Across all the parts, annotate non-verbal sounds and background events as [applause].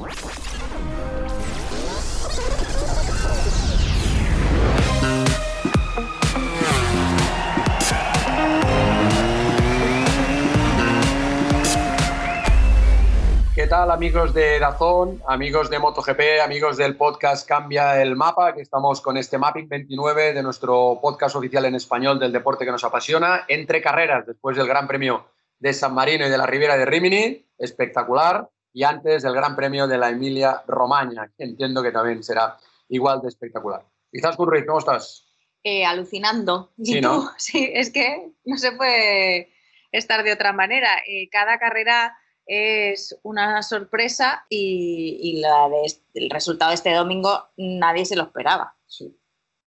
¿Qué tal amigos de Dazón, amigos de MotoGP, amigos del podcast Cambia el Mapa? Que estamos con este Mapping 29 de nuestro podcast oficial en español del deporte que nos apasiona, entre carreras, después del Gran Premio de San Marino y de la Ribera de Rimini, espectacular, y antes del Gran Premio de la Emilia Romagna, que entiendo que también será igual de espectacular. Quizás Ruiz, ¿cómo estás? Eh, alucinando. ¿Y Sí, tú? ¿no? [laughs] Sí, es que no se puede estar de otra manera. Eh, cada carrera es una sorpresa y, y la de est- el resultado de este domingo nadie se lo esperaba. Sí.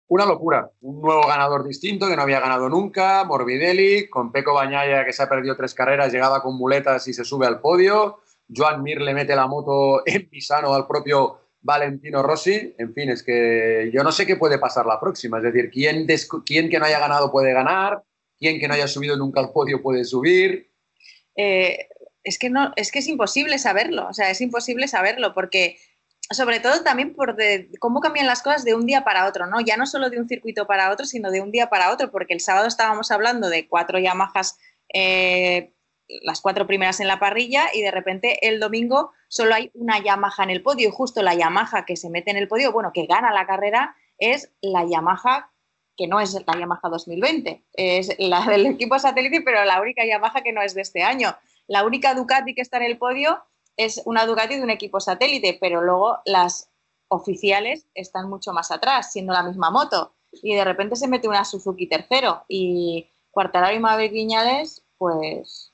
Una locura. Un nuevo ganador distinto que no había ganado nunca, Morbidelli, con Peco Bañaya que se ha perdido tres carreras, llegaba con muletas y se sube al podio. Joan Mir le mete la moto en Pisano al propio Valentino Rossi. En fin, es que yo no sé qué puede pasar la próxima. Es decir, ¿quién, que no haya ganado puede ganar? ¿Quién que no haya subido nunca al podio puede subir? Eh, es, que no, es que es imposible saberlo, o sea, es imposible saberlo porque sobre todo también por cómo cambian las cosas de un día para otro, ¿no? Ya no solo de un circuito para otro, sino de un día para otro, porque el sábado estábamos hablando de cuatro Yamahas, eh, las cuatro primeras en la parrilla, y de repente el domingo solo hay una Yamaha en el podio, y justo la Yamaha que se mete en el podio, bueno, que gana la carrera, es la Yamaha que no es la Yamaha 2020, es la del equipo satélite, pero la única Yamaha que no es de este año. La única Ducati que está en el podio es una Ducati de un equipo satélite, pero luego las oficiales están mucho más atrás, siendo la misma moto. Y de repente se mete una Suzuki tercero y Cuartararo y Maverick Viñales, pues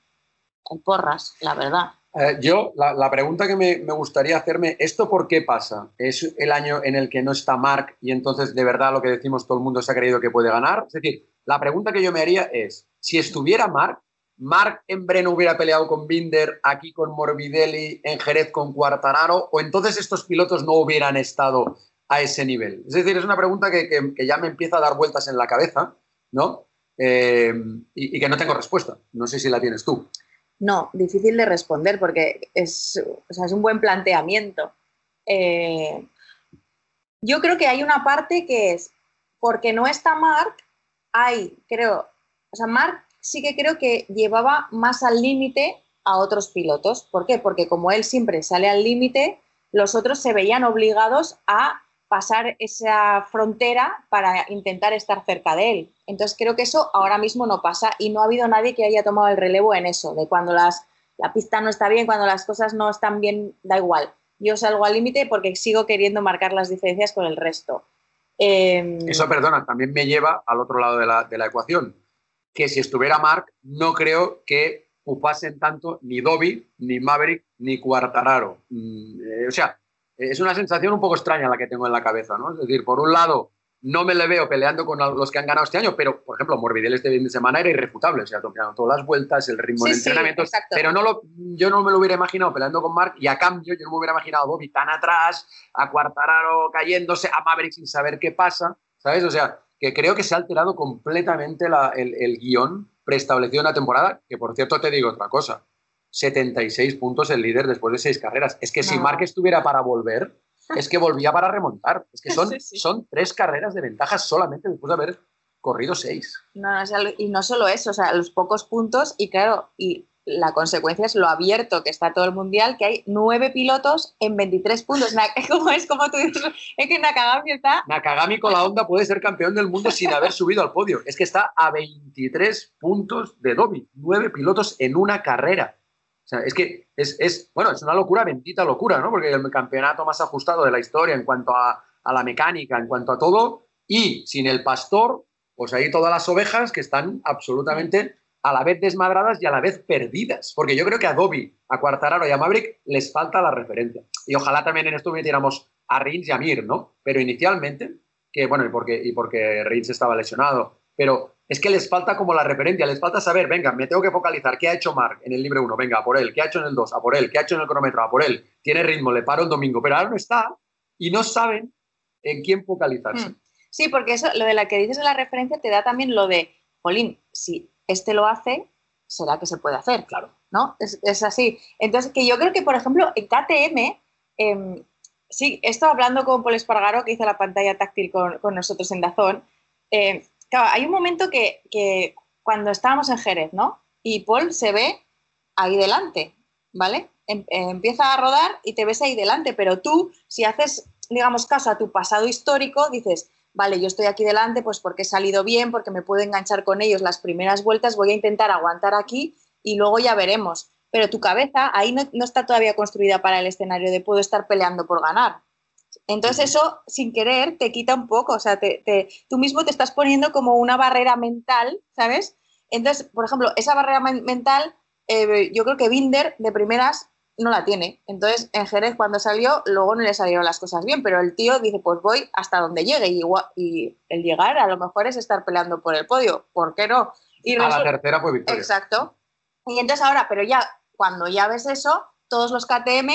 en porras, la verdad. Eh, yo, la, pregunta que me, gustaría hacerme, ¿esto por qué pasa? ¿Es el año en el que no está Mark y entonces de verdad lo que decimos todo el mundo se ha creído que puede ganar? Es decir, la pregunta que yo me haría es, si estuviera Mark, ¿Mark en Breno hubiera peleado con Binder, aquí con Morbidelli, en Jerez con Cuartararo, o entonces estos pilotos no hubieran estado a ese nivel? Es decir, es una pregunta que, que- que ya me empieza a dar vueltas en la cabeza, ¿no? Eh, y, y que no tengo respuesta. No sé si la tienes tú. No, difícil de responder porque es, o sea, es un buen planteamiento. Eh, yo creo que hay una parte que es, porque no está Mark, hay, creo, o sea, Mark sí que creo que llevaba más al límite a otros pilotos. ¿Por qué? Porque como él siempre sale al límite, los otros se veían obligados a pasar esa frontera para intentar estar cerca de él. Entonces creo que eso ahora mismo no pasa y no ha habido nadie que haya tomado el relevo en eso, de cuando las, la pista no está bien, cuando las cosas no están bien, da igual. Yo salgo al límite porque sigo queriendo marcar las diferencias con el resto. Eh, Eso, perdona, también me lleva al otro lado de la, de la ecuación, que si estuviera Mark, no creo que ocupasen tanto ni Dobby, ni Maverick, ni Cuartararo. Mm, eh, o sea, es una sensación un poco extraña la que tengo en la cabeza, ¿no? Es decir, por un lado, no me le veo peleando con los que han ganado este año, pero, por ejemplo, Morbidelli este fin de semana era irrefutable, o sea, todas las vueltas, el ritmo Sí, de sí, entrenamiento, exacto. pero no lo, yo no me lo hubiera imaginado peleando con Mark y a cambio yo no me hubiera imaginado a Dobby tan atrás, a Cuartararo cayéndose, a Maverick sin saber qué pasa, ¿sabes? O sea, que creo que se ha alterado completamente la- el, el guion preestablecido en la temporada, que por cierto te digo otra cosa, 76 puntos el líder después de seis carreras. Es que si. Mark estuviera para volver, es que volvía para remontar. Es que son, [laughs] Sí, sí. son tres carreras de ventaja solamente después de haber corrido seis. No, no, o sea, y no solo eso, o sea, los pocos puntos y claro, y la consecuencia es lo abierto que está todo el mundial, que hay nueve pilotos en 23 puntos. [laughs] Como es como tú dices, es que Nakagami está Nakagami con la Honda puede ser campeón del mundo sin haber subido al podio. Es que está a 23 puntos de Dobby. Nueve pilotos en una carrera. O sea, es que es, es, bueno, es una locura, bendita locura, ¿no? Porque el campeonato más ajustado de la historia en cuanto a, a la mecánica, en cuanto a todo, y sin el pastor, pues ahí todas las ovejas que están absolutamente a la vez desmadradas y a la vez perdidas. Porque yo creo que a Dobby, a Cuartararo y a Maverick les falta la referencia. Y ojalá también en esto metiéramos a Rins y a Mir, ¿no? Pero inicialmente, que bueno, y porque, y porque Rins estaba lesionado, pero es que les falta como la referencia, les falta saber, venga, me tengo que focalizar, ¿qué ha hecho Mark en el libre 1? Venga, a por él, ¿qué ha hecho en el 2? A por él, ¿qué ha hecho en el cronómetro? A por él, tiene ritmo, le paro el domingo, pero ahora no está y no saben en quién focalizarse. Hmm. Sí, porque eso, lo de la que dices de la referencia te da también lo de, Jolín, si este lo hace, será que se puede hacer. Claro. ¿No? Es, es así. Entonces, que yo creo que, por ejemplo, en KTM em, sí, he estado hablando con Paul Espargaro, que hizo la pantalla táctil con, nosotros en Dazón. Eh, claro, hay un momento que, cuando estábamos en Jerez, ¿no? Y Paul se ve ahí delante, ¿vale? Em, empieza a rodar y te ves ahí delante, pero tú, si haces, digamos, caso a tu pasado histórico, dices, vale, yo estoy aquí delante, pues porque he salido bien, porque me puedo enganchar con ellos las primeras vueltas, voy a intentar aguantar aquí y luego ya veremos. Pero tu cabeza ahí no, está todavía construida para el escenario de puedo estar peleando por ganar. Entonces eso, sin querer, te quita un poco, o sea, te, tú mismo te estás poniendo como una barrera mental, ¿sabes? Entonces, por ejemplo, esa barrera mental, eh, yo creo que Binder de primeras no la tiene. Entonces, en Jerez cuando salió, luego no le salieron las cosas bien, pero el tío dice, pues voy hasta donde llegue y, y el llegar a lo mejor es estar peleando por el podio, ¿por qué no? Y a la tercera pues victoria. Exacto. Y entonces ahora, pero ya cuando ya ves eso, todos los KTM,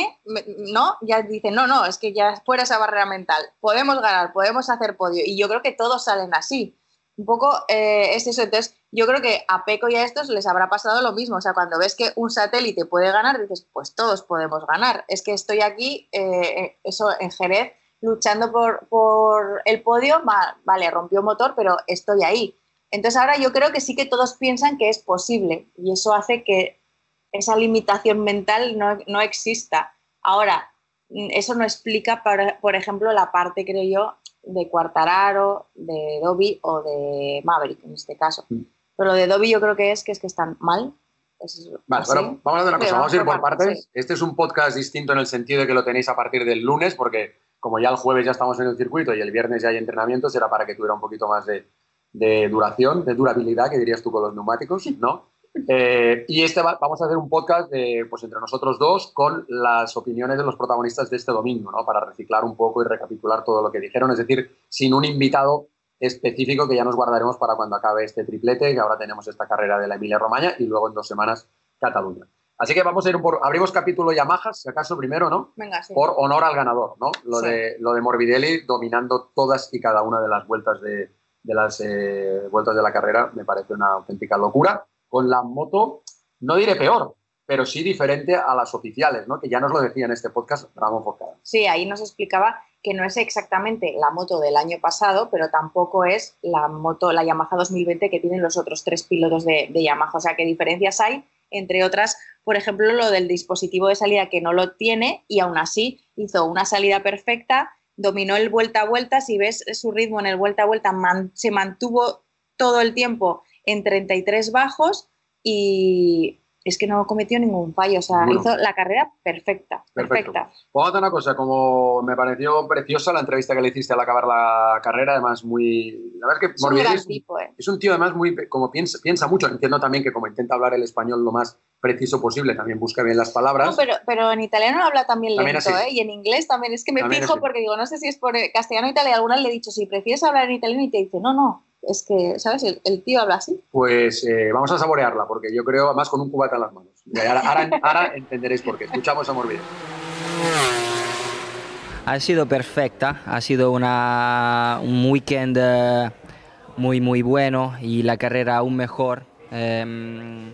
¿no? Ya dicen, no, no, es que ya fuera esa barrera mental, podemos ganar, podemos hacer podio. Y yo creo que todos salen así. Un poco eh, es eso. Entonces, yo creo que a Peco y a estos les habrá pasado lo mismo. O sea, cuando ves que un satélite puede ganar, dices, pues todos podemos ganar. Es que estoy aquí, eh, eso en Jerez, luchando por, por el podio, vale, rompió motor, pero estoy ahí. Entonces ahora yo creo que sí que todos piensan que es posible y eso hace que esa limitación mental no, exista. Ahora, eso no explica, por, ejemplo, la parte, creo yo, de Cuartararo, de Dobby o de Maverick en este caso. Mm. Pero lo de Dobby yo creo que es que es que están mal. vale, vamos a hacer una cosa, vamos a ir por partes. Este es un podcast distinto en el sentido de que lo tenéis a partir del lunes, porque como ya el jueves ya estamos en el circuito y el viernes ya hay entrenamientos, era para que tuviera un poquito más de, de duración, de durabilidad, que dirías tú con los neumáticos, ¿no? Eh, y este vamos a hacer un podcast de, pues entre nosotros dos con las opiniones de los protagonistas de este domingo, ¿no? Para reciclar un poco y recapitular todo lo que dijeron, es decir, sin un invitado específico que ya nos guardaremos para cuando acabe este triplete, que ahora tenemos esta carrera de la Emilia Romagna y luego en dos semanas Cataluña. Así que vamos a ir por, abrimos capítulo Yamaha, si acaso primero, ¿no? Venga, sí. Por honor al ganador, ¿no? Lo, de, lo de Morbidelli dominando todas y cada una de las vueltas de, de las eh, vueltas de la carrera me parece una auténtica locura. Con la moto, no diré peor, pero sí diferente a las oficiales, ¿no? que ya nos lo decía en este podcast Ramón Focada. Sí, ahí nos explicaba que no es exactamente la moto del año pasado, pero tampoco es la moto, la Yamaha 2020 que tienen los otros tres pilotos de, Yamaha. O sea, ¿qué diferencias hay? Entre otras, por ejemplo, lo del dispositivo de salida que no lo tiene y aún así hizo una salida perfecta dominó el vuelta a vuelta, si ves su ritmo en el vuelta a vuelta, se mantuvo todo el tiempo en 33 bajos y es que no cometió ningún fallo, o sea, hizo la carrera perfecta, perfecta. Vamos a hacer una cosa, como me pareció preciosa la entrevista que le hiciste al acabar la carrera, además muy... La verdad es que es, un, es, tipo, eh. es un tío además muy, como piensa, piensa mucho, entiendo también que como intenta hablar el español lo más preciso posible, también busca bien las palabras. No, pero, pero en italiano habla también lento, ¿eh? Y en inglés también, es que me fijo porque digo, no sé si es por castellano o italiano, alguna le he dicho, si prefieres hablar en italiano y te dice, no, no, es que, ¿sabes? El, tío habla así. Pues eh, vamos a saborearla, porque yo creo, además con un cubata en las manos. Ahora, entenderéis por qué. Escuchamos a Morbidelli. Ha sido perfecta, ha sido una, un weekend eh, muy, muy bueno y la carrera aún mejor. Em,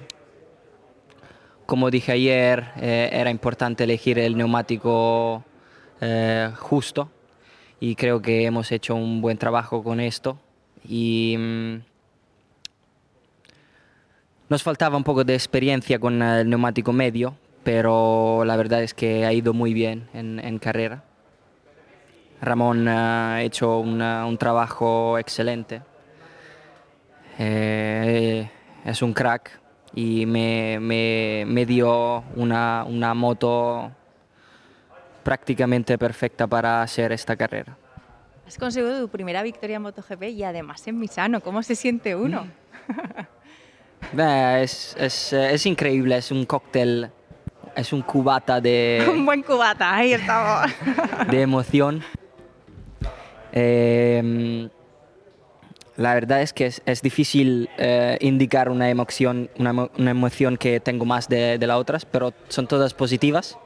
como dije ayer, eh, era importante elegir el neumático justo y creo que hemos hecho un buen trabajo con esto y mm, nos faltaba un poco de experiencia con el neumático medio, pero la verdad es que ha ido muy bien en, carrera. Ramón ha hecho un trabajo excelente. Eh, es un crack y me, me, dio una, una moto prácticamente perfecta para hacer esta carrera. Has conseguido tu primera victoria en MotoGP y además en Misano. ¿Cómo se siente uno? [laughs] es, es, es, increíble, es un cóctel, es un cubata de... [laughs] un buen cubata, ahí estamos. [laughs] de emoción. Em, la verdad es que es, es difícil eh, indicar una emoción, una, una, emoción que tengo más de, de las otras, pero son todas positivas.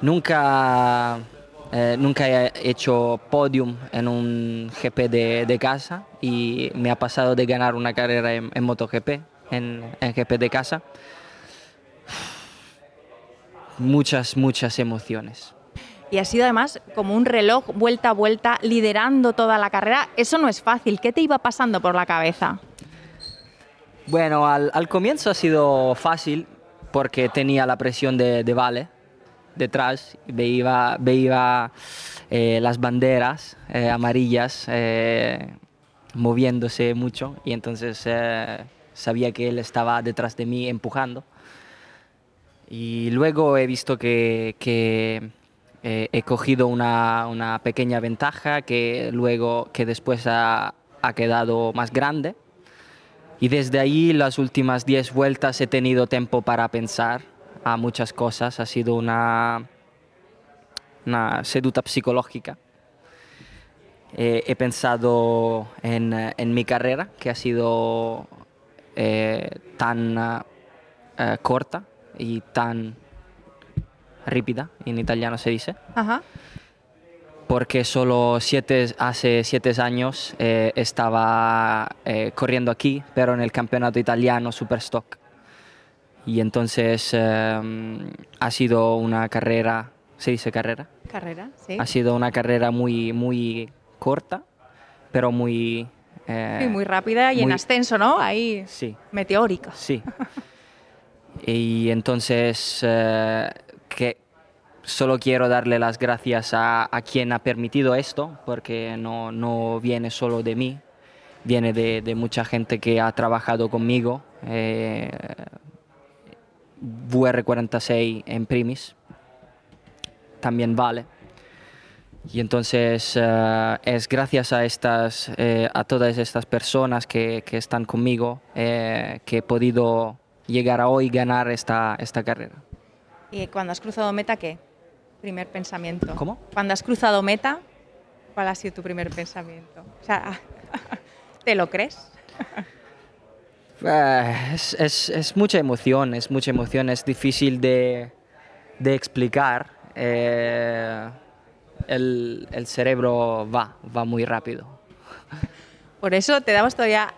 Nunca eh, nunca he hecho podium en un GP de, casa y me ha pasado de ganar una carrera en, MotoGP, en, en GP de casa. Muchas, muchas emociones. y ha sido además como un reloj vuelta a vuelta, liderando toda la carrera. Eso no es fácil. ¿Qué te iba pasando por la cabeza? Bueno, al, al comienzo ha sido fácil porque tenía la presión de, de Vale detrás, veía, veía eh, las banderas eh, amarillas eh, moviéndose mucho y entonces sabía que él estaba detrás de mí empujando. Y luego he visto que, que, he cogido una, una pequeña ventaja que luego, que después ha, ha quedado más grande. Y desde ahí las últimas 10 vueltas he tenido tiempo para pensar a muchas cosas. Ha sido una, una seduta psicológica. Eh, he pensado en, eh, en mi carrera, que ha sido eh, tan eh, corta y tan rápida, en italiano se dice, Ajá. porque solo siete, hace siete años estaba corriendo aquí, pero en el campeonato italiano Superstock. Y entonces eh, ha sido una carrera, ¿se dice carrera? Carrera, sí. Ha sido una carrera muy, muy corta, pero muy... eh, Sí, muy rápida y en muy- ascenso, ¿no? Ahí, Sí, meteórica. sí. [laughs] y entonces eh, que solo quiero darle las gracias a, a quien ha permitido esto, porque no, no viene solo de mí, viene de, de mucha gente que ha trabajado conmigo. eh, VR46 en primis, también vale. Y entonces eh, es gracias a, estas, eh, a todas estas personas que, que están conmigo eh, que he podido llegar a hoy ganar esta, esta carrera. ¿Y cuando has cruzado meta, qué? Primer pensamiento. ¿Cómo? Cuando has cruzado meta, ¿cuál ha sido tu primer pensamiento? O sea, [laughs] ¿te lo crees? [laughs] Eh, es, es- es mucha emoción, es mucha emoción, es difícil de, de explicar. eh, el, el cerebro va, va muy rápido. Por eso te damos todavía,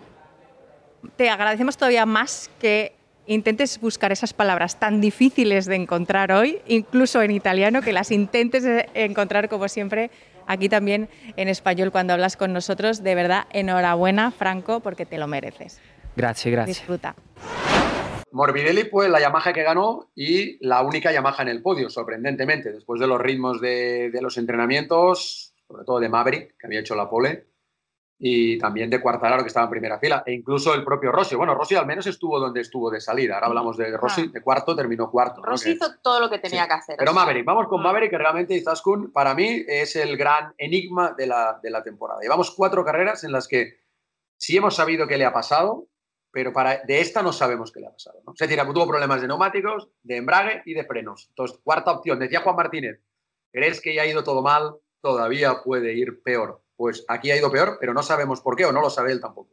te agradecemos todavía más que intentes buscar esas palabras tan difíciles de encontrar hoy, incluso en italiano, que las intentes encontrar como siempre aquí también en español cuando hablas con nosotros. De verdad, enhorabuena, Franco, porque te lo mereces. Gracias, gracias. Disfruta. Morbidelli fue la Yamaha que ganó y la única Yamaha en el podio, sorprendentemente, después de los ritmos de, de los entrenamientos, sobre todo de Maverick, que había hecho la pole, y también de Quartararo, que estaba en primera fila, e incluso el propio Rossi. Bueno, Rossi al menos estuvo donde estuvo de salida. Ahora hablamos de Rossi, de cuarto, terminó cuarto. ¿no? Rossi Que- hizo todo lo que tenía Sí. que hacer. Pero Maverick, vamos con mm. Maverick, que realmente Izaskun para mí es el gran enigma de la, de la temporada. Llevamos cuatro carreras en las que sí hemos sabido qué le ha pasado, pero para, de esta no sabemos qué le ha pasado. Es decir, tuvo problemas de neumáticos, de embrague y de frenos. Entonces, cuarta opción, decía Juan Martínez, ¿crees que ya ha ido todo mal? Todavía puede ir peor. Pues aquí ha ido peor, pero no sabemos por qué o no lo sabe él tampoco.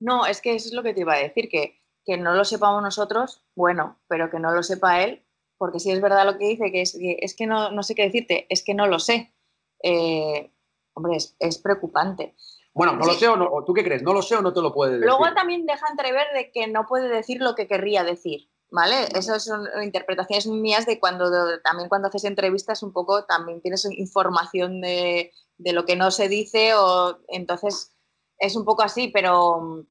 No, es que eso es lo que te iba a decir, que, que no lo sepamos nosotros, bueno, pero que no lo sepa él, porque si es verdad lo que dice, que es que, es que no, no sé qué decirte, es que no lo sé. Eh, hombre, es preocupante. Bueno, no lo sé o, no, tú qué crees, no lo sé o no te lo puede decir. Luego también deja entrever de que no puede decir lo que querría decir, ¿vale? Esas son interpretaciones mías de cuando también cuando haces entrevistas un poco también tienes información de, de lo que no se dice o entonces es un poco así, pero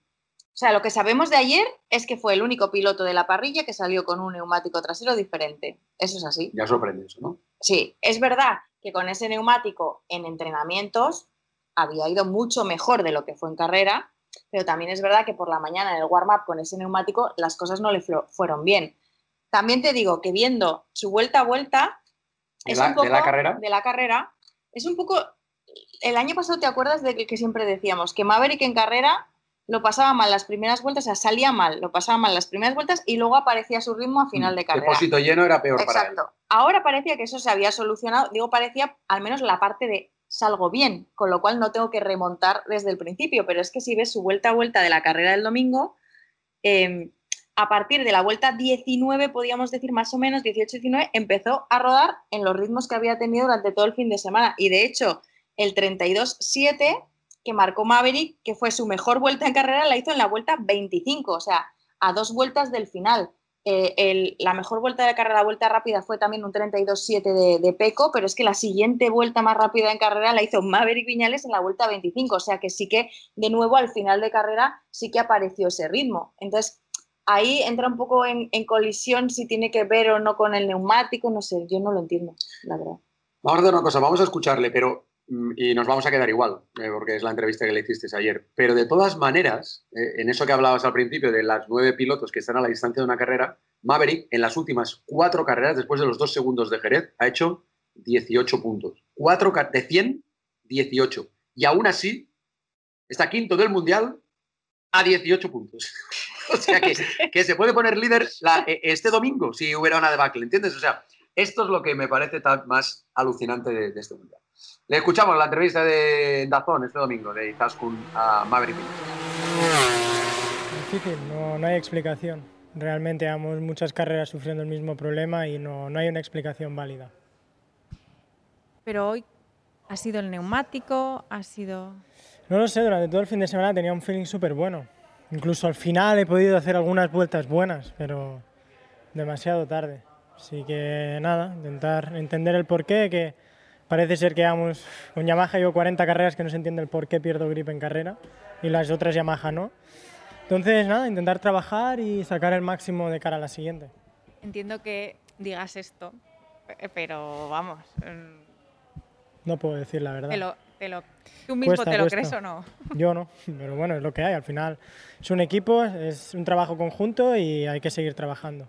o sea, lo que sabemos de ayer es que fue el único piloto de la parrilla que salió con un neumático trasero diferente. Eso es así. Ya sorprende eso, ¿no? Sí, es verdad que con ese neumático en entrenamientos había ido mucho mejor de lo que fue en carrera, pero también es verdad que por la mañana en el warm-up con ese neumático las cosas no le fueron bien. También te digo que viendo su vuelta a vuelta De es la- un de poco la carrera. de la carrera, es un poco el año pasado te acuerdas de que, que siempre decíamos que Maverick en carrera lo pasaba mal las primeras vueltas, o sea, salía mal, lo pasaba mal las primeras vueltas y luego aparecía su ritmo a final de carrera. Depósito lleno era peor para él. Exacto. Ahora parecía que eso se había solucionado. Digo, parecía al menos la parte de salgo bien, con lo cual no tengo que remontar desde el principio. Pero es que si ves su vuelta a vuelta de la carrera del domingo, eh, a partir de la vuelta 19, podríamos decir más o menos, 18-19, empezó a rodar en los ritmos que había tenido durante todo el fin de semana. Y de hecho, el 32-7 que marcó Maverick, que fue su mejor vuelta en carrera, la hizo en la vuelta 25, o sea, a dos vueltas del final. Eh, la mejor vuelta de carrera, la vuelta rápida, fue también un 32-7 de, de, Peco, pero es que la siguiente vuelta más rápida en carrera la hizo Maverick Viñales en la vuelta 25, o sea que sí que de nuevo al final de carrera sí que apareció ese ritmo. Entonces ahí entra un poco en, colisión si tiene que ver o no con el neumático, no sé, yo no lo entiendo, la verdad. Vamos a hacer una cosa, vamos a escucharle, pero y nos vamos a quedar igual, eh, porque es la entrevista que le hiciste ayer. Pero de todas maneras, eh, en eso que hablabas al principio de las nueve pilotos que están a la distancia de una carrera, Maverick en las últimas cuatro carreras, después de los dos segundos de Jerez, ha hecho 18 puntos. Cuatro de 100, 18. Y aún así, está quinto del Mundial a 18 puntos. [laughs] o sea que, [laughs] que, se puede poner líder e, este domingo si hubiera una debacle, ¿entiendes? O sea, esto es lo que me parece más alucinante de este Mundial. Le escuchamos la entrevista de Dazón este domingo, de Izaskun a Maverick. Difícil, no, no hay explicación. Realmente llevamos muchas carreras sufriendo el mismo problema y no, no hay una explicación válida. Pero hoy ha sido el neumático, ha sido... No lo sé, durante todo el fin de semana tenía un feeling súper bueno. Incluso al final he podido hacer algunas vueltas buenas, pero demasiado tarde. Así que nada, intentar entender el porqué, que Parece ser que vamos con Yamaha llevo 40 carreras que no se entiende el por qué pierdo grip en carrera y las otras Yamaha no. Entonces, nada, intentar trabajar y sacar el máximo de cara a la siguiente. Entiendo que digas esto, pero vamos. Mm, no puedo decir la verdad. Te lo, ¿Tú mismo te lo crees o no? Yo no, pero bueno, es lo que hay. Al final es un equipo, es un trabajo conjunto y hay que seguir trabajando.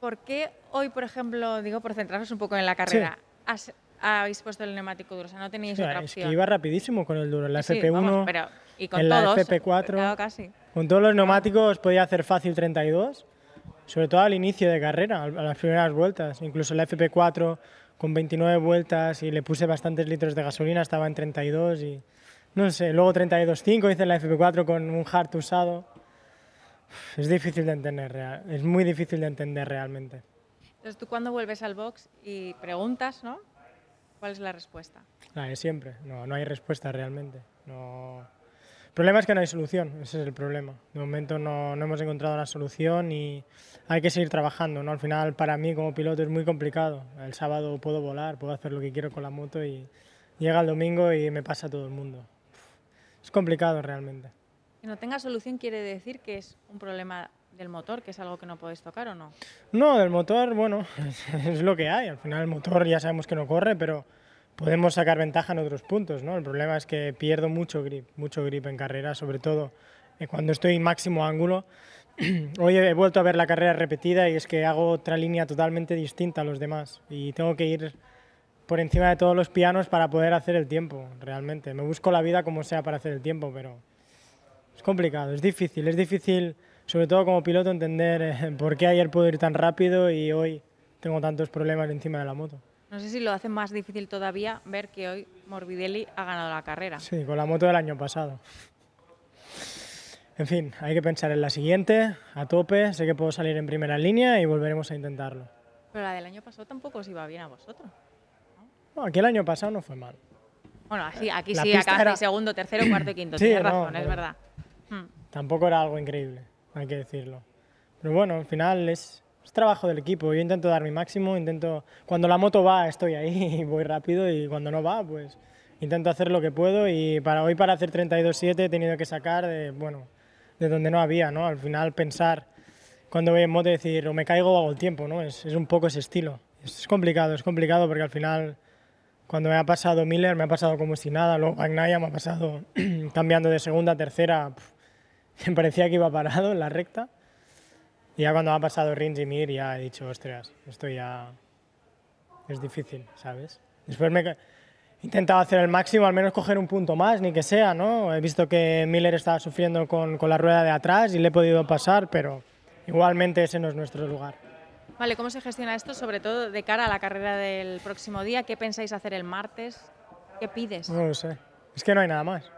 ¿Por qué hoy, por ejemplo, digo por centrarnos un poco en la carrera, habéis puesto el neumático duro? O sea, no tenéis otra opción. Es que iba rapidísimo con el duro. En la FP1, en la FP4, con todos los neumáticos podía hacer fácil 32, sobre todo al inicio de carrera, a las primeras vueltas. Incluso en la FP4 con 29 vueltas y le puse bastantes litros de gasolina, estaba en 32 y no sé, luego 32.5 hice en la FP4 con un hard usado. Es difícil de entender, es muy difícil de entender realmente. Entonces tú cuando vuelves al box y preguntas, ¿no? ¿Cuál es la respuesta? La de siempre, no, no hay respuesta realmente. No... El problema es que no hay solución, ese es el problema. De momento no, no hemos encontrado una solución y hay que seguir trabajando. ¿no? Al final para mí como piloto es muy complicado. El sábado puedo volar, puedo hacer lo que quiero con la moto y llega el domingo y me pasa todo el mundo. Es complicado realmente. Que no tenga solución quiere decir que es un problema del motor, que es algo que no podéis tocar o no? No, del motor, bueno, [laughs] es lo que hay. Al final el motor ya sabemos que no corre, pero podemos sacar ventaja en otros puntos, ¿no? El problema es que pierdo mucho grip, mucho grip en carrera, sobre todo eh, cuando estoy en máximo ángulo. [clears throat] Hoy he vuelto a ver la carrera repetida y es que hago otra línea totalmente distinta a los demás y tengo que ir por encima de todos los pianos para poder hacer el tiempo, realmente. Me busco la vida como sea para hacer el tiempo, pero es complicado, es difícil, es difícil, sobre todo como piloto, entender eh, [laughs] por qué ayer puedo ir tan rápido y hoy tengo tantos problemas encima de la moto. No sé si lo hace más difícil todavía ver que hoy Morbidelli ha ganado la carrera. Sí, con la moto del año pasado. En fin, hay que pensar en la siguiente, a tope, sé que puedo salir en primera línea y volveremos a intentarlo. Pero la del año pasado tampoco os iba bien a vosotros. ¿no? aquí el año pasado no fue mal. Bueno, aquí, aquí sí, acá era... segundo, tercero, cuarto y quinto. [coughs] Tienes razón, es verdad. Hmm. Tampoco era algo increíble, hay que decirlo. Pero bueno, al final es, trabajo del equipo. Yo intento dar mi máximo, intento... Cuando la moto va, estoy ahí [laughs] y voy rápido y cuando no va, pues intento hacer lo que puedo y para hoy para hacer 32.7 he tenido que sacar de, bueno, de donde no había, ¿no? Al final pensar cuando voy en moto decir o me caigo o hago el tiempo, ¿no? Es, es un poco ese estilo. Es complicado, es complicado porque al final cuando me ha pasado Miller me ha pasado como si nada, luego Magnaya me ha pasado [clears throat] cambiando de segunda tercera, me [laughs] parecía que iba parado en la recta. Y ya cuando ha pasado Rins y Mir ya he dicho, ostras, esto ya es difícil, ¿sabes? Después me he intentado hacer el máximo, al menos coger un punto más, ni que sea, ¿no? He visto que Miller estaba sufriendo con, con la rueda de atrás y le he podido pasar, pero igualmente ese no es nuestro lugar. Vale, ¿cómo se gestiona esto, sobre todo de cara a la carrera del próximo día? ¿Qué pensáis hacer el martes? ¿Qué pides? No lo sé. Es que no hay nada más.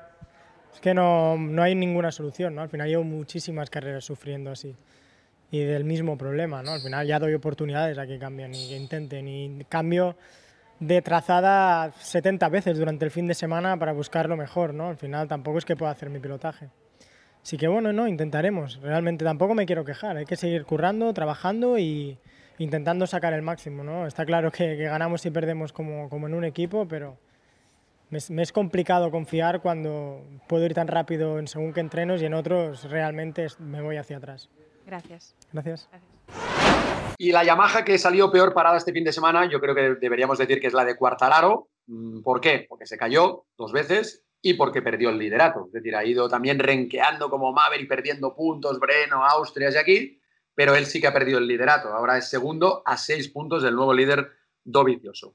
Es que no, no hay ninguna solución, ¿no? Al final llevo muchísimas carreras sufriendo así y del mismo problema, ¿no? Al final ya doy oportunidades a que cambien y que intenten y cambio de trazada 70 veces durante el fin de semana para buscar lo mejor, ¿no? Al final tampoco es que pueda hacer mi pilotaje. Así que bueno, no, intentaremos. Realmente tampoco me quiero quejar. Hay que seguir currando, trabajando y intentando sacar el máximo. ¿no? Está claro que, ganamos y perdemos como, como en un equipo, pero me es, complicado confiar cuando puedo ir tan rápido en según qué entrenos y en otros realmente me voy hacia atrás. Gracias. Gracias. Y la Yamaha que salió peor parada este fin de semana, yo creo que deberíamos decir que es la de Cuartararo. Mm, ¿Por qué? Porque se cayó dos veces y porque perdió el liderato. Es decir, ha ido también renqueando como Maverick, perdiendo puntos, Breno, Austria y aquí, pero él sí que ha perdido el liderato. Ahora es segundo a seis puntos del nuevo líder Dovizioso.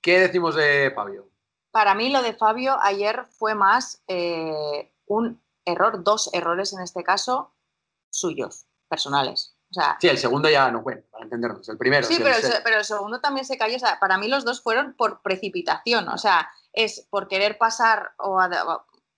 ¿Qué decimos de Fabio? Para mí lo de Fabio ayer fue más eh, un error, dos errores en este caso, suyos, personales. sí, el segundo ya no cuenta, para entendernos. El primero. Sí, pero, el, segundo también se cayó. O sea, para mí los dos fueron por precipitación. O sea, es por querer pasar o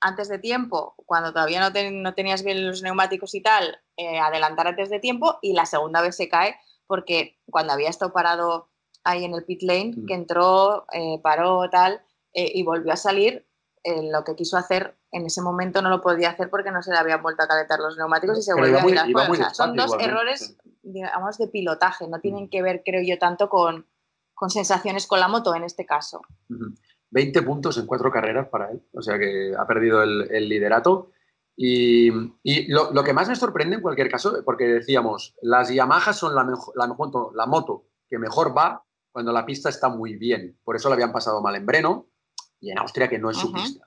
antes de tiempo, cuando todavía no, tenías bien los neumáticos y tal, eh, adelantar antes de tiempo. Y la segunda vez se cae porque cuando había estado parado ahí en el pit lane, que entró, eh, paró, tal, eh, y volvió a salir. Eh, lo que quiso hacer en ese momento no lo podía hacer porque no se le habían vuelto a calentar los neumáticos y se volvió a tirar son dos errores, digamos, de pilotaje. No tienen que ver, creo yo, tanto con, con sensaciones con la moto en este caso. 20 puntos en cuatro carreras para él, o sea que ha perdido el, liderato. Y, y lo, lo, que más me sorprende en cualquier caso, porque decíamos, las Yamaha son la, mejor, la, mejor, la moto que mejor va cuando la pista está muy bien. Por eso le habían pasado mal en Breno, y en Austria, que no es su pista.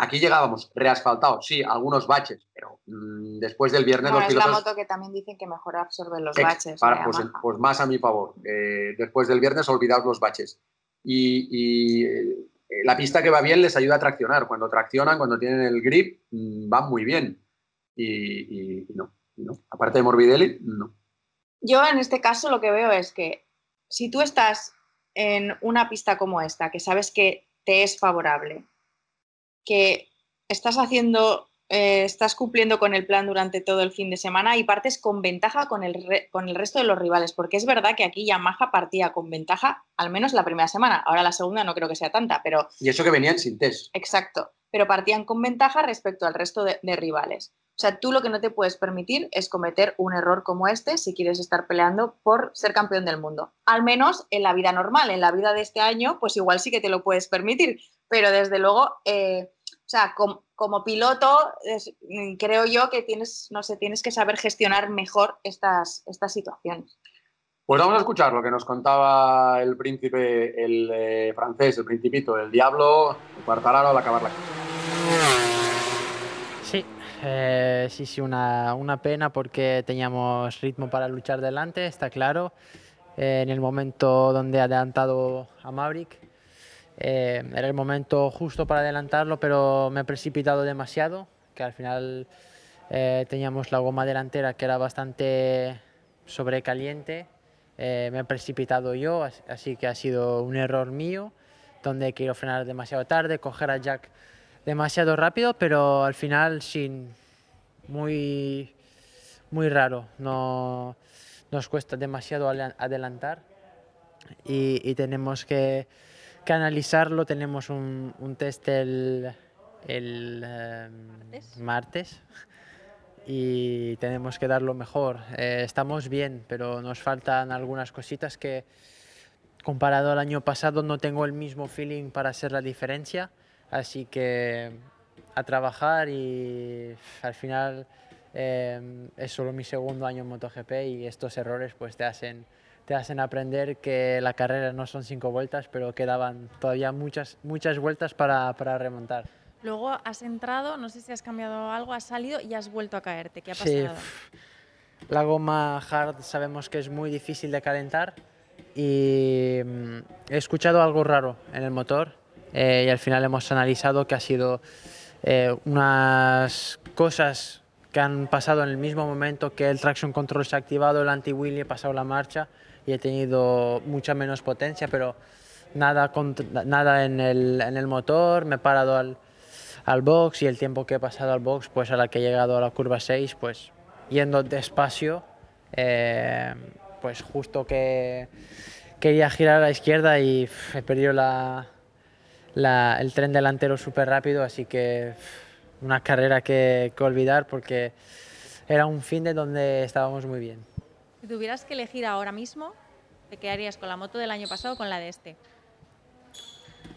Aquí llegábamos reasfaltado, sí, algunos baches, pero mm, después del viernes los pilotos... Es la moto que también dicen que mejor absorben los baches. pues, pues, más a mi favor. Eh, después del viernes olvidaos los baches. Y, eh, la pista que va bien les ayuda a traccionar. Cuando traccionan, cuando tienen el grip, mm, van muy bien. Y, no, no, aparte de Morbidelli, no. Yo en este caso lo que veo es que si tú estás en una pista como esta, que sabes que te es favorable, que estás haciendo, eh, estás cumpliendo con el plan durante todo el fin de semana y partes con ventaja con el, con el resto de los rivales, porque es verdad que aquí Yamaha partía con ventaja, al menos la primera semana, ahora la segunda no creo que sea tanta, pero... Y eso que venían sin test. Exacto, pero partían con ventaja respecto al resto de rivales. O sea, tú lo que no te puedes permitir es cometer un error como este si quieres estar peleando por ser campeón del mundo. Al menos en la vida normal, en la vida de este año, pues igual sí que te lo puedes permitir. Pero desde luego, eh, o sea, como, piloto, creo yo que tienes, no sé, tienes que saber gestionar mejor estas, estas situaciones. Pues vamos a escuchar lo que nos contaba el príncipe, el eh, francés, el principito, el diablo, Cuartararo al acabar la Sí, eh, sí, sí, una, una, pena porque teníamos ritmo para luchar delante, está claro. Eh, en el momento donde ha adelantado a Maverick, eh, era el momento justo para adelantarlo, pero me he precipitado demasiado, que al final teníamos la goma delantera que era bastante sobrecaliente. Me he precipitado yo, así que ha sido un error mío, donde quiero frenar demasiado tarde, coger a Jack demasiado rápido, pero al final sin muy, muy raro. No, nos cuesta demasiado adelantar y, tenemos que, que, analizarlo. Tenemos un, un test el, el em, ¿Martes? Y tenemos que dar lo mejor. Eh, estamos bien, pero nos faltan algunas cositas que comparado al año pasado no tengo el mismo feeling para hacer la diferencia. Así que a trabajar y al final eh, es solo mi segundo año en MotoGP y estos errores pues te hacen, te hacen aprender que la carrera no son cinco vueltas, pero quedaban todavía muchas, muchas vueltas para, para remontar. Luego has entrado, no sé si has cambiado algo, has salido y has vuelto a caerte. ¿Qué ha pasado? Sí, la goma hard sabemos que es muy difícil de calentar y mm, he escuchado algo raro en el motor eh, y al final hemos analizado que ha sido eh, unas cosas que han pasado en el mismo momento que el traction control se ha activado, el anti-wheel ha pasado la marcha y he tenido mucha menos potencia, pero nada, nada en, el, en el motor, me he parado al, al box y el tiempo que he pasado al box, pues a la que he llegado a la curva 6, pues yendo despacio, eh, pues justo que quería girar a la izquierda y he perdido el tren delantero súper rápido, así que una carrera que, que olvidar porque era un fin de donde estábamos muy bien. Si tuvieras que elegir ahora mismo, ¿te quedarías con la moto del año pasado o con la de este?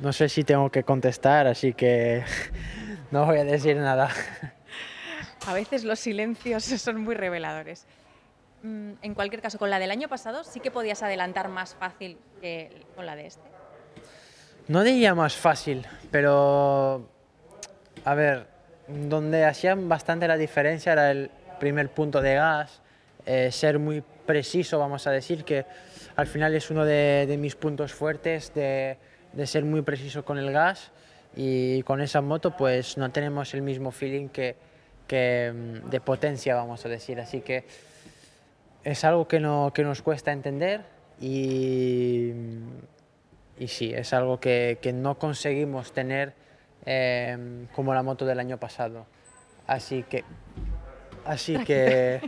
No sé si tengo que contestar, así que [laughs] no voy a decir nada. [laughs] A veces los silencios [laughs] son muy reveladores. Mm, En cualquier caso, con la del año pasado sí que podías adelantar más fácil que con la de este. No diría más fácil, pero a ver, donde hacía bastante la diferencia era el primer punto de gas, eh, ser muy preciso, vamos a decir, que al final es uno de, de mis puntos fuertes, de, de ser muy preciso con el gas y con esa moto pues no tenemos el mismo feeling que, que mm, de potencia, vamos a decir, así que es algo que, no, que nos cuesta entender y, y sí, es algo que, que no conseguimos tener eh, como la moto del año pasado. Así que, así que,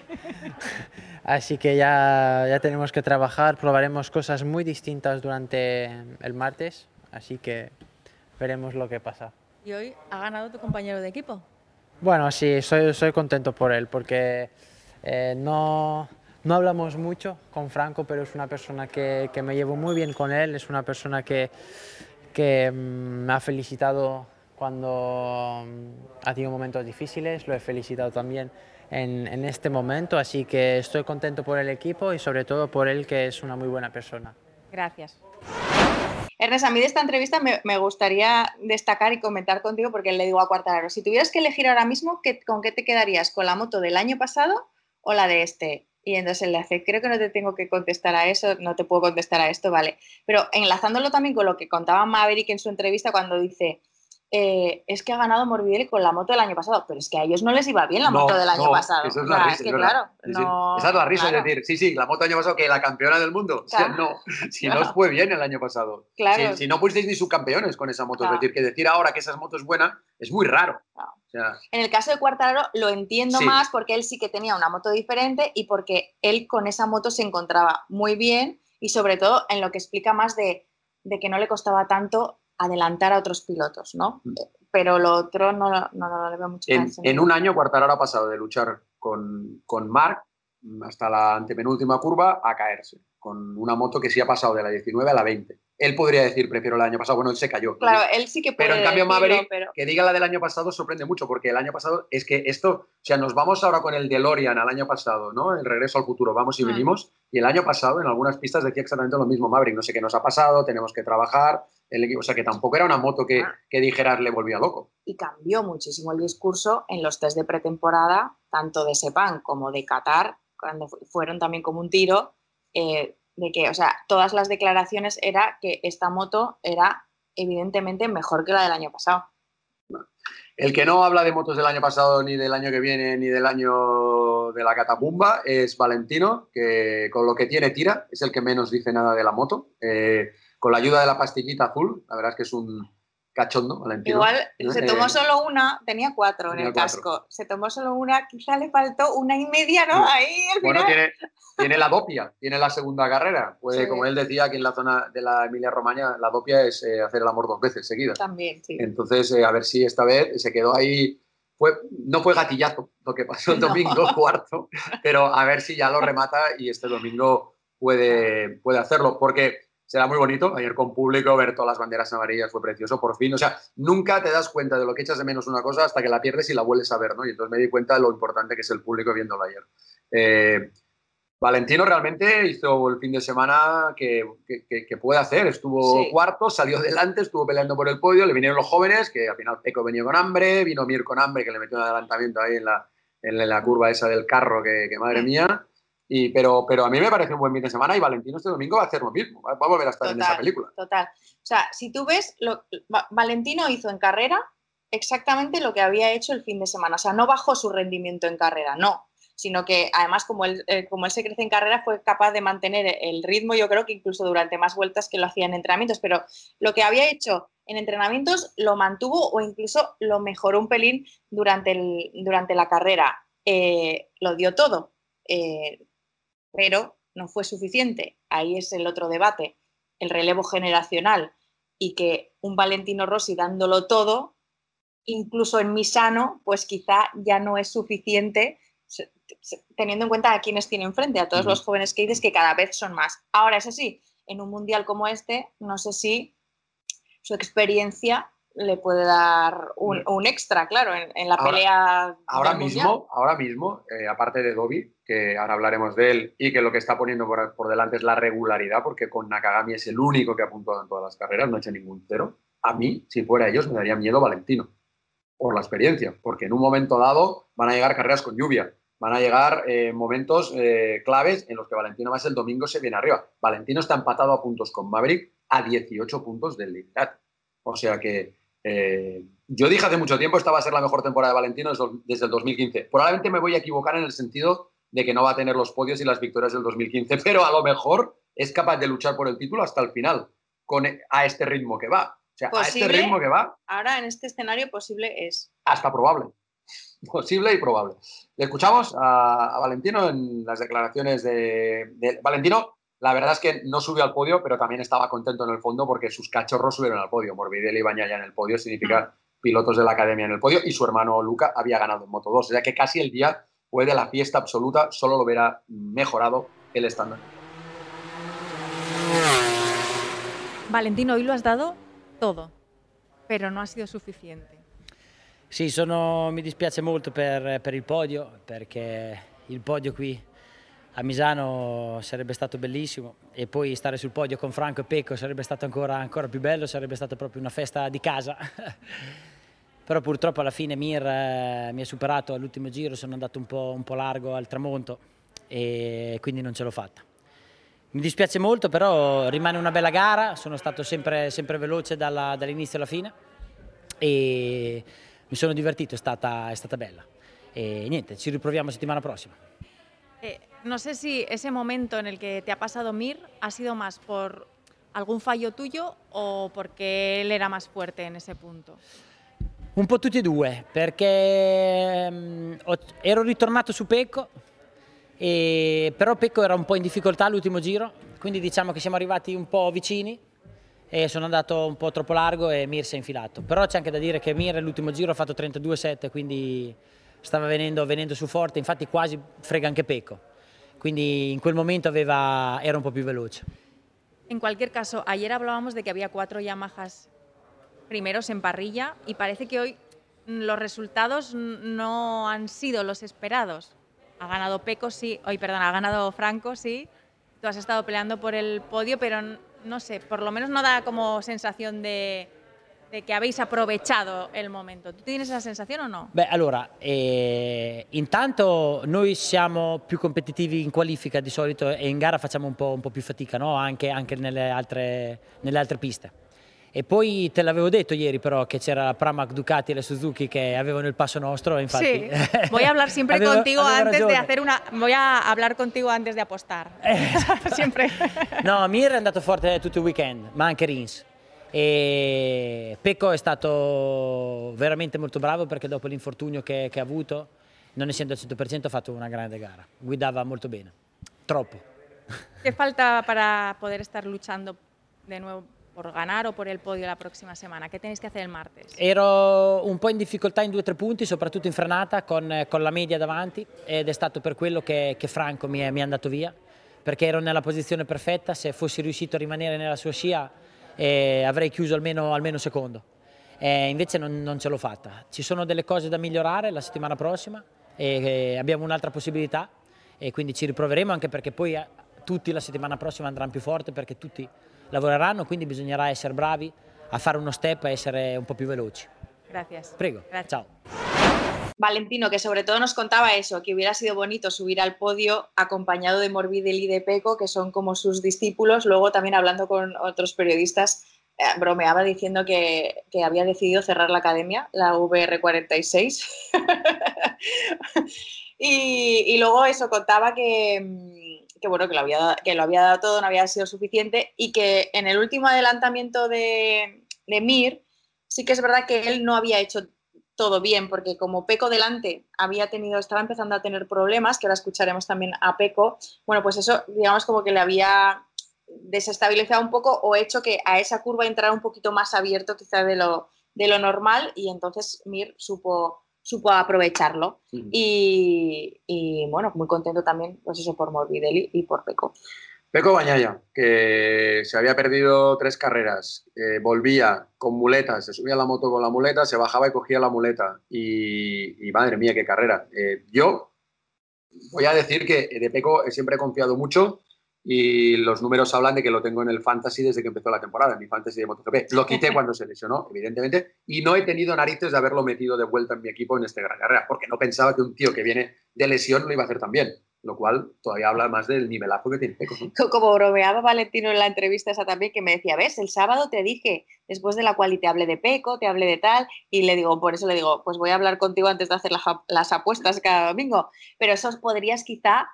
[laughs] así que ya, ya tenemos que trabajar, probaremos cosas muy distintas durante el martes, así que veremos lo que pasa. Y hoy ha ganado tu compañero de equipo. Bueno, sí, soy, soy contento por él, porque eh, no, no hablamos mucho con Franco, pero es una persona que, que me llevo muy bien con él, es una persona que, que mm, me ha felicitado cuando mm, ha tenido momentos difíciles, lo he felicitado también en, en este momento, así que estoy contento por el equipo y sobre todo por él, que es una muy buena persona. Gracias. Ernest, a mí de esta entrevista me, gustaría destacar y comentar contigo porque le digo a Cuartararo, si tuvieras que elegir ahora mismo, ¿qué- ¿con qué te quedarías? ¿Con la moto del año pasado o la de este? Y entonces le hace, creo que no te tengo que contestar a eso, no te puedo contestar a esto, vale. Pero enlazándolo también con lo que contaba Maverick en su entrevista cuando dice, eh, es que ha ganado Morbidelli con la moto del año pasado, pero es que a ellos no les iba bien la No, moto del año no, pasado. esa es O la sea, risa, es que es claro, Sí, sí. no- Esa es la risa, claro. es decir, sí, sí, la moto el año pasado que la campeona del mundo. O sea, Claro. no, si no os fue bien el año pasado. Claro. Si, si no fuisteis ni subcampeones con esa moto. Es decir, que decir ahora que esa moto es buena es muy raro. Claro. O sea, En el caso de Cuartararo lo entiendo Sí. más porque él sí que tenía una moto diferente y porque él con esa moto se encontraba muy bien y sobre todo en lo que explica más de, de que no le costaba tanto adelantar a otros pilotos, ¿no? Mm. Pero lo otro no, no, no le veo mucho en, en un año Quartararo ha pasado de luchar con, con Mark mm, hasta la antepenúltima curva a caerse, con una moto que sí ha pasado de la 19 a la 20. Él podría decir, prefiero el año pasado, bueno, él se cayó. Claro, él sí que puede Pero en cambio decirlo, Maverick, pero- que diga la del año pasado sorprende mucho, porque el año pasado es que esto, o sea, nos vamos ahora con el DeLorean al año pasado, ¿no? El regreso al futuro, vamos y Mm. venimos, y el año pasado en algunas pistas decía exactamente lo mismo Maverick, no sé qué nos ha pasado, tenemos que trabajar, el equipo, o sea, que tampoco era una moto que, Ah. que dijeras le volvía loco. y cambió muchísimo el discurso en los test de pretemporada, tanto de Sepang como de Qatar, cuando fu- fueron también como un tiro, eh, de que, o sea, todas las declaraciones era que esta moto era evidentemente mejor que la del año pasado. El que no habla de motos del año pasado, ni del año que viene, ni del año de la catapumba, es Valentino, que con lo que tiene tira, es el que menos dice nada de la moto. Eh, con la ayuda de la pastillita azul, la verdad es que es un cachondo, Valentino. Igual ¿no? se Eh, tomó solo una, tenía cuatro en tenía el cuatro. casco, se tomó solo una, quizá le faltó una y media, ¿no? Sí. Ahí al Bueno, final. tiene, tiene la dopia, tiene la segunda carrera. Puede, Sí. como él decía, aquí en la zona de la Emilia-Romagna, la dopia es eh, hacer el amor dos veces seguidas. También, sí. Entonces, eh, a ver si esta vez se quedó ahí. Fue, no fue gatillazo lo que pasó el [laughs] No. domingo [laughs] cuarto, pero a ver si ya lo remata y este domingo puede, puede hacerlo, porque será muy bonito. Ayer con público ver todas las banderas amarillas fue precioso, por fin. O sea, nunca te das cuenta de lo que echas de menos una cosa hasta que la pierdes y la vuelves a ver, ¿no? Y entonces me di cuenta de lo importante que es el público viéndolo ayer. Eh, Valentino realmente hizo el fin de semana que, que- que- que puede hacer. Estuvo Sí. cuarto, salió delante, estuvo peleando por el podio, le vinieron los jóvenes, que al final Peco venía con hambre, vino Mir con hambre, que le metió un adelantamiento ahí en la, en la curva esa del carro, que, que madre mía. Y, pero, pero a mí me parece un buen fin de semana y Valentino este domingo va a hacer lo mismo. Va va a volver a estar en esa película. Total. O sea, si tú ves, lo, Valentino hizo en carrera exactamente lo que había hecho el fin de semana. O sea, no bajó su rendimiento en carrera, no. Sino que además, como él, eh, como él se crece en carrera, fue capaz de mantener el ritmo, yo creo que incluso durante más vueltas que lo hacía en entrenamientos. Pero lo que había hecho en entrenamientos lo mantuvo o incluso lo mejoró un pelín durante, el, durante la carrera. Eh, lo dio todo. Eh, pero no fue suficiente. Ahí es el otro debate, el relevo generacional y que un Valentino Rossi dándolo todo incluso en Misano, pues quizá ya no es suficiente teniendo en cuenta a quienes tiene enfrente, a todos los jóvenes que dices que cada vez son más. Ahora, es así, en un mundial como este, no sé si su experiencia le puede dar un, extra, claro, en, la pelea. Ahora mismo, ahora mismo, eh, aparte de Dobby, que ahora hablaremos de él, y que lo que está poniendo por, delante es la regularidad, porque con Nakagami es el único que ha apuntado en todas las carreras, no ha hecho ningún cero. A mí, si fuera ellos, me daría miedo Valentino, por la experiencia, porque en un momento dado van a llegar carreras con lluvia van a llegar eh, momentos eh, claves en los que Valentino más el domingo se viene arriba. Valentino está empatado a puntos con Maverick a 18 puntos del liderato. O sea que eh, yo dije hace mucho tiempo esta va a ser la mejor temporada de Valentino desde el 2015. Probablemente me voy a equivocar en el sentido de que no va a tener los podios y las victorias del 2015, [laughs] pero a lo mejor es capaz de luchar por el título hasta el final con, a este ritmo que va. O sea, a este ritmo que va. Ahora en este escenario posible es. Hasta probable [laughs] posible y probable. Le escuchamos a, Valentino en las declaraciones de, Valentino. La verdad es que no subió al podio, pero también estaba contento en el fondo porque sus cachorros subieron al podio. Morbidelli y Bañaya en el podio significa pilotos de la academia en el podio y su hermano Luca había ganado en Moto 2. O sea que casi el día fue de la fiesta absoluta, solo lo verá mejorado el estándar. Valentino, hoy lo has dado todo, pero no ha sido suficiente. Sì, sono, mi dispiace molto per, per, il podio perché il podio qui a Misano sarebbe stato bellissimo e poi stare sul podio con Franco e Pecco sarebbe stato ancora, ancora più bello, sarebbe stata proprio una festa di casa. [laughs] Però purtroppo alla fine Mir eh, mi ha superato all'ultimo giro, sono andato un po', un po' largo al tramonto e quindi non ce l'ho fatta. Mi dispiace molto, però rimane una bella gara, sono stato sempre, sempre veloce dall'inizio alla fine e mi sono divertito, è stata, è stata bella. E niente, ci riproviamo settimana prossima. Eh, no sé si ese momento en el que te ha pasado Mir ha sido más por algún fallo tuyo o porque él era más fuerte en ese punto. Un po' tutti e due, perché um, ero ritornato su Pecco, e, però Pecco era un po' in difficoltà l'ultimo giro, quindi diciamo che siamo arrivati un po' vicini e sono andato un po' troppo largo e Mir si è infilato. Però c'è anche da dire che Mir l'ultimo giro ha fatto 32-7, quindi stava venendo, venendo, su forte, infatti quasi frega anche Pecco. Quindi in quel momento aveva, era un po' più veloce. En cualquier caso, ayer hablábamos de que había cuatro Yamahas primeros en parrilla y parece que hoy los resultados no han sido los esperados. Ha ganado Peco, sí, hoy, perdón, ha ganado Franco, sí. Tú has estado peleando por el podio, pero no sé, por lo menos no da como sensación de, de che avete approvechato il momento. Tu tienes esa sensazione o no? Beh, allora, eh, intanto noi siamo più competitivi in qualifica di solito e in gara facciamo un po', un po più fatica, no? anche, anche nelle, altre, nelle altre piste. E poi te l'avevo detto ieri però che c'era la Pramac Ducati e la Suzuki che avevano il passo nostro, infatti... Sí, [laughs] voy a hablar siempre avevo, contigo avevo antes ragione. de hacer una... Voy a hablar contigo antes de apostar. [laughs] Esatto. sempre. [laughs] no, Mir è andato forte tutto il weekend, ma anche Rins. E Pecco è stato veramente molto bravo perché dopo l'infortunio che, che ha avuto, non essendo al 100% ha fatto una grande gara. Guidava molto bene, troppo. Che falta para poder estar luchando de nuevo por ganar o por el podio la prossima settimana? Che tenéis che hacer il martes? Ero un po' in difficoltà in due o tre punti, soprattutto in frenata con, con, la media davanti ed è stato per quello che, che Franco mi è, mi è, andato via, perché ero nella posizione perfetta, se fossi riuscito a rimanere nella sua scia eh, avrei chiuso almeno, almeno secondo. Eh, invece non, non, ce l'ho fatta. Ci sono delle cose da migliorare la settimana prossima e, e abbiamo un'altra possibilità e quindi ci riproveremo anche perché poi eh, tutti la settimana prossima andranno più forte perché tutti lavoreranno, quindi bisognerà essere bravi a fare uno step e essere un po' più veloci. Gracias. Prego. Gracias. Ciao. Valentino, que sobre todo nos contaba eso, que hubiera sido bonito subir al podio acompañado de Morbidelli y de Peco, que son como sus discípulos. Luego también hablando con otros periodistas, eh, bromeaba diciendo que, que, había decidido cerrar la academia, la VR46. [laughs] y, y, luego eso, contaba que, mm, bueno, que lo, había, que lo había dado todo, no había sido suficiente y que en el último adelantamiento de, de Mir, sí que es verdad que él no había hecho todo bien, porque como Peco delante había tenido, estaba empezando a tener problemas, que ahora escucharemos también a Peco, bueno, pues eso, digamos, como que le había desestabilizado un poco o hecho que a esa curva entrara un poquito más abierto quizá de lo, de lo normal y entonces Mir supo, supo aprovecharlo. y, y, bueno, muy contento también, pues eso, por Morbidelli y por Peco. Peco Bañaya, que se había perdido tres carreras, eh, volvía con muletas, se subía a la moto con la muleta, se bajaba y cogía la muleta. Y, madre mía, qué carrera. Eh, yo voy a decir que de Peco siempre he confiado mucho y los números hablan de que lo tengo en el fantasy desde que empezó la temporada, en mi fantasy de MotoGP. Lo quité cuando se lesionó, evidentemente, y no he tenido narices de haberlo metido de vuelta en mi equipo en esta gran carrera, porque no pensaba que un tío que viene de lesión lo iba a hacer tan bien, lo cual todavía habla más del nivelazo que tiene. Como bromeaba Valentino en la entrevista esa también, que me decía, ves, el sábado te dije, después de la cual y te hablé de Peco, te hablé de tal, y le digo, por eso le digo, pues voy a hablar contigo antes de hacer las apuestas cada domingo, pero eso podrías quizá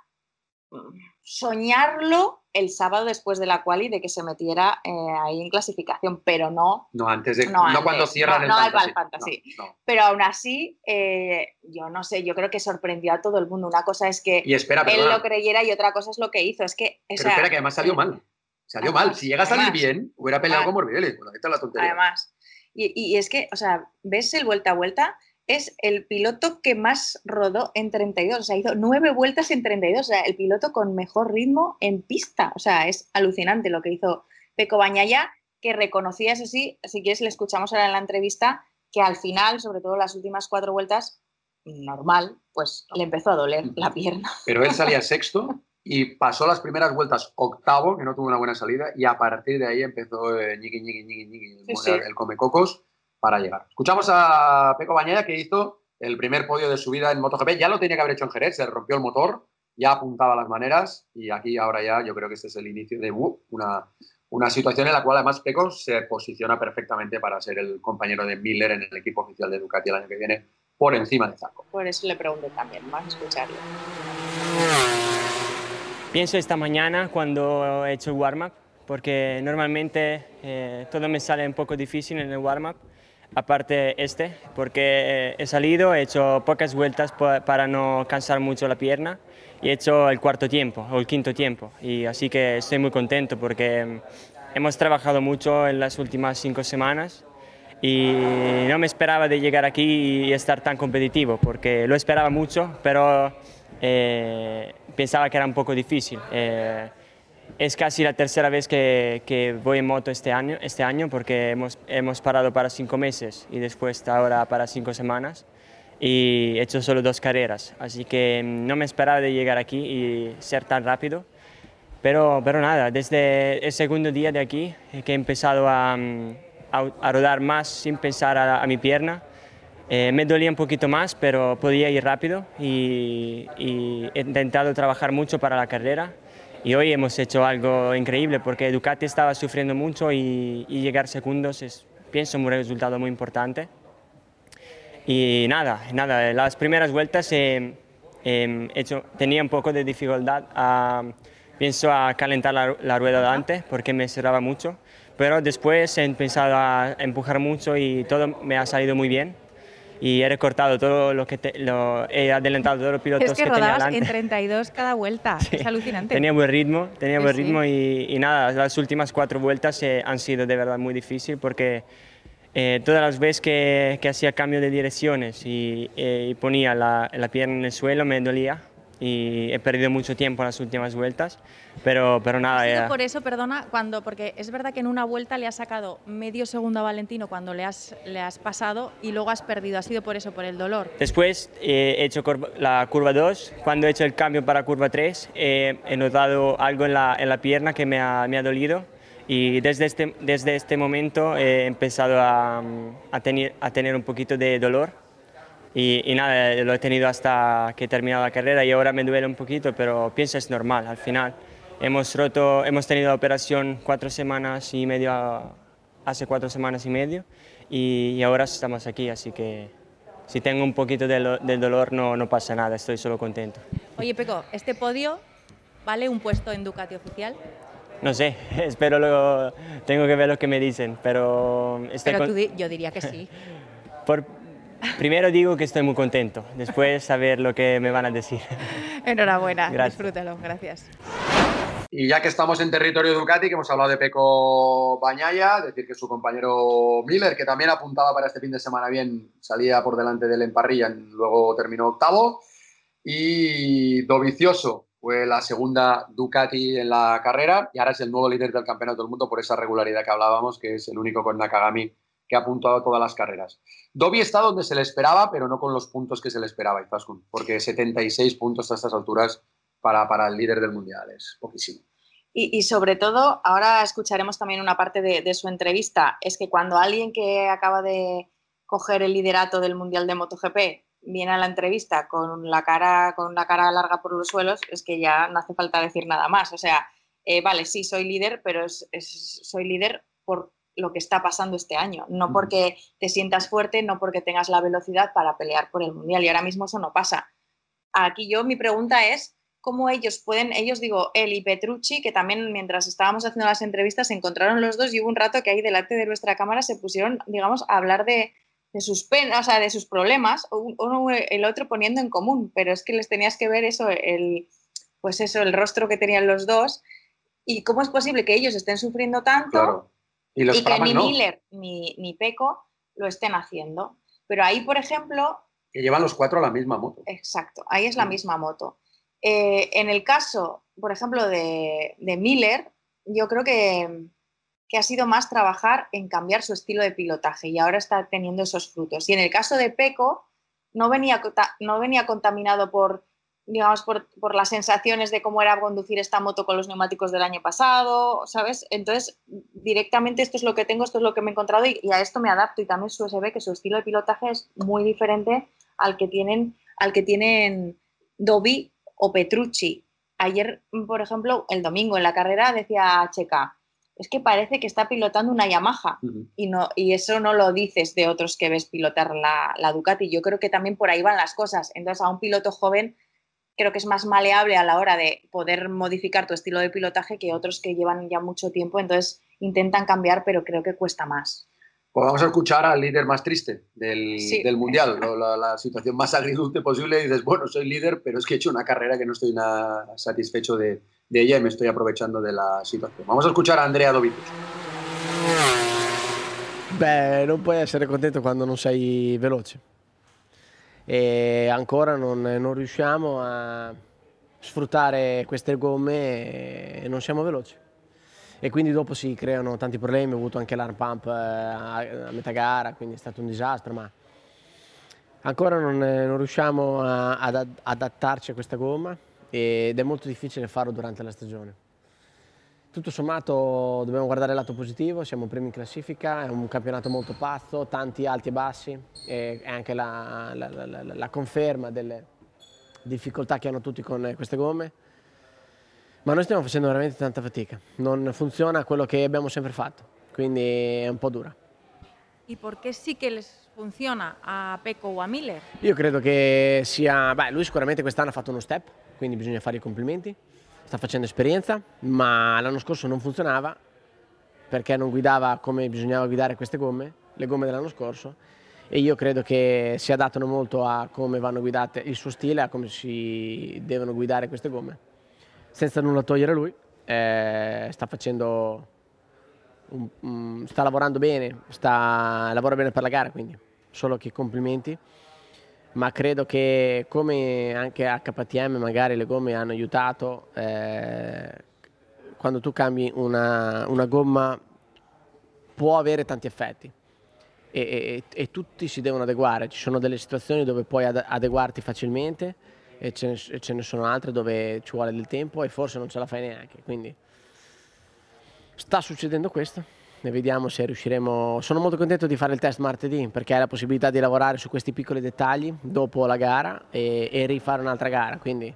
soñarlo el sábado después de la quali de que se metiera eh, ahí en clasificación, pero no. No, antes de. No, cuando cierran el, fantasy. Pero aún así, eh, yo no sé, yo creo que sorprendió a todo el mundo. Una cosa es que él lo creyera y otra cosa es lo que hizo. Es que. Pero espera, que además salió mal. Salió mal. Si llega a salir bien, hubiera peleado con Morbidelli. Bueno, esta es la tontería. Además. Y, y, es que, o sea, ves el vuelta a vuelta es el piloto que más rodó en 32, o sea, hizo nueve vueltas en 32, o sea, el piloto con mejor ritmo en pista, o sea, es alucinante lo que hizo Peco Bañaya, que reconocía, eso sí, si quieres le escuchamos ahora en la entrevista, que al final, sobre todo las últimas cuatro vueltas, normal, pues le empezó a doler la pierna. Pero él salía [laughs] sexto y pasó las primeras vueltas octavo, que no tuvo una buena salida, y a partir de ahí empezó eh, ñiqui, ñiqui, ñiqui, el, el come cocos para llegar. Escuchamos a Peco Bañaya que hizo el primer podio de su vida en MotoGP. Ya lo tenía que haber hecho en Jerez, se rompió el motor, ya apuntaba las maneras y aquí ahora ya yo creo que este es el inicio de uh, una, una situación en la cual además Peco se posiciona perfectamente para ser el compañero de Miller en el equipo oficial de Ducati el año que viene por encima de Zarco. Por eso le pregunto también, a escucharlo. Pienso esta mañana cuando he hecho el warm-up, porque normalmente eh, todo me sale un poco difícil en el warm-up aparte este, porque he salido, he hecho pocas vueltas para no cansar mucho la pierna y he hecho el cuarto tiempo o el quinto tiempo. Y así que estoy muy contento porque hemos trabajado mucho en las últimas cinco semanas y no me esperaba de llegar aquí y estar tan competitivo, porque lo esperaba mucho, pero eh, pensaba que era un poco difícil. Eh, es casi la tercera vez que, voy en moto este año, este año porque hemos, hemos parado para cinco meses y después ahora para cinco semanas. Y he hecho solo dos carreras, así que no me esperaba de llegar aquí y ser tan rápido. Pero, pero nada, desde el segundo día de aquí que he empezado a, rodar más sin pensar a, mi pierna, eh, me dolía un poquito más, pero podía ir rápido y he intentado trabajar mucho para la carrera y hoy hemos hecho algo increíble porque Ducati estaba sufriendo mucho y, llegar segundos es, pienso, un resultado muy importante. Y nada, nada las primeras vueltas he, hecho, tenía un poco de dificultad, pienso, a calentar la, rueda delante porque me cerraba mucho, pero después he empezado a empujar mucho y todo me ha salido muy bien y he recortado todo lo que lo, he adelantado todos los pilotos es que, que rodabas en 32 cada vuelta, [laughs] es alucinante. Tenía buen ritmo, tenía buen ritmo y, nada, las últimas cuatro vueltas eh, han sido de verdad muy difíciles porque eh, todas las veces que, que, hacía cambio de direcciones y, eh, y ponía la, la pierna en el suelo me dolía y he perdido mucho tiempo en las últimas vueltas, pero, pero nada. ¿Ha sido por eso, perdona, cuando, porque es verdad que en una vuelta le has sacado medio segundo a Valentino cuando le has, le has pasado y luego has perdido, ¿ha sido por eso, por el dolor? Después eh, he hecho la curva 2, cuando he hecho el cambio para curva 3 eh, he notado algo en la, en la pierna que me ha, me ha dolido y desde este, desde este momento he empezado a, a, tener, a tener un poquito de dolor y, nada, lo he tenido hasta que he terminado la carrera y ahora me duele un poquito, pero pienso es normal al final. Hemos, roto, hemos tenido la operación cuatro semanas y medio, hace cuatro semanas y medio, y, ahora estamos aquí, así que si tengo un poquito de, del dolor no, no pasa nada, estoy solo contento. Oye, Peco, ¿este podio vale un puesto en Ducati oficial? No sé, [laughs] espero luego, tengo que ver lo que me dicen, pero... pero tú yo diría que sí. [laughs] Por, Primero digo que estoy muy contento, después saber lo que me van a decir. Enhorabuena, disfrútalo, gracias. Y ya que estamos en territorio Ducati, que hemos hablado de Peco Bañaya, decir que su compañero Miller, que también apuntaba para este fin de semana bien, salía por delante del en parrilla, luego terminó octavo. Y Dovicioso fue la segunda Ducati en la carrera y ahora es el nuevo líder del campeonato del mundo por esa regularidad que hablábamos, que es el único con Nakagami que ha apuntado todas las carreras. Dovi está donde se le esperaba, pero no con los puntos que se le esperaba, Izaskun, porque 76 puntos a estas alturas para, para el líder del mundial es poquísimo. Y, sobre todo, ahora escucharemos también una parte de, su entrevista, es que cuando alguien que acaba de coger el liderato del Mundial de MotoGP viene a la entrevista con la cara, con la cara larga por los suelos, es que ya no hace falta decir nada más. O sea, eh, vale, sí soy líder, pero soy líder por lo que está pasando este año, no porque te sientas fuerte, no porque tengas la velocidad para pelear por el Mundial. Y ahora mismo eso no pasa. Aquí yo mi pregunta es, cómo ellos pueden, ellos digo, él y Petrucci, que también mientras estábamos haciendo las entrevistas se encontraron los dos y hubo un rato que ahí delante de nuestra cámara se pusieron, digamos, a hablar de, sus penas, o sea, de sus problemas, uno el otro poniendo en común, pero es que les tenías que ver eso, el, pues eso, el rostro que tenían los dos y cómo es posible que ellos estén sufriendo tanto y, que ni Miller ni, ni Peco lo estén haciendo. Pero ahí, por ejemplo... Que llevan los cuatro la misma moto. Exacto, ahí es la misma moto. Eh, en el caso, por ejemplo, de, Miller, yo creo que, ha sido más trabajar en cambiar su estilo de pilotaje y ahora está teniendo esos frutos. Y en el caso de Peco, no venía, no venía contaminado por, digamos, por, las sensaciones de cómo era conducir esta moto con los neumáticos del año pasado, ¿sabes? Entonces, directamente esto es lo que tengo, esto es lo que me he encontrado y, a esto me adapto. Y también se ve que su estilo de pilotaje es muy diferente al que tienen, al que tienen Dobby o Petrucci. Ayer, por ejemplo, el domingo en la carrera decía Checa, es que parece que está pilotando una Yamaha y, no, y eso no lo dices de otros que ves pilotar la, la, Ducati. Yo creo que también por ahí van las cosas. Entonces, a un piloto joven creo que es más maleable a la hora de poder modificar tu estilo de pilotaje que otros que llevan ya mucho tiempo. Entonces, intentan cambiar, pero creo que cuesta más. Pues vamos a escuchar al líder más triste del, del Mundial, la, situación más agridulce posible. Y dices, bueno, soy líder, pero es que he hecho una carrera que no estoy nada satisfecho de, de ella y me estoy aprovechando de la situación. Vamos a escuchar a Andrea Dovizioso. Beh, non puoi essere contento quando non sei veloce. E ancora non, non riusciamo a sfruttare queste gomme e non siamo veloci e quindi dopo si creano tanti problemi, ho avuto anche l'arm pump eh, a metà gara, quindi è stato un disastro, ma ancora non, non riusciamo ad adattarci a questa gomma ed è molto difficile farlo durante la stagione. Tutto sommato dobbiamo guardare il lato positivo, siamo primi in classifica, è un campionato molto pazzo, tanti alti e bassi e anche la, la, la, la conferma delle difficoltà che hanno tutti con queste gomme ma noi stiamo facendo veramente tanta fatica, non funziona quello che abbiamo sempre fatto, quindi è un po' dura. E perché sì che les funziona a Pecco o a Miller? Io credo che sia, beh, lui sicuramente quest'anno ha fatto uno step, quindi bisogna fare i complimenti, sta facendo esperienza, ma l'anno scorso non funzionava perché non guidava come bisognava guidare queste gomme, le gomme dell'anno scorso, e io credo che si adattano molto a come vanno guidate il suo stile, a come si devono guidare queste gomme senza nulla togliere a lui, eh, sta facendo, un, sta lavorando bene, sta, lavora bene per la gara, quindi solo che complimenti. Ma credo che come anche a KTM magari le gomme hanno aiutato, eh, quando tu cambi una, una, gomma può avere tanti effetti. E, e, e, tutti si devono adeguare, ci sono delle situazioni dove puoi adeguarti facilmente e ce, ne, ce ne sono altre dove ci vuole del tempo e forse non ce la fai neanche. Quindi sta succedendo questo e vediamo se riusciremo. Sono molto contento di fare il test martedì perché hai la possibilità di lavorare su questi piccoli dettagli dopo la gara e, e rifare un'altra gara. Quindi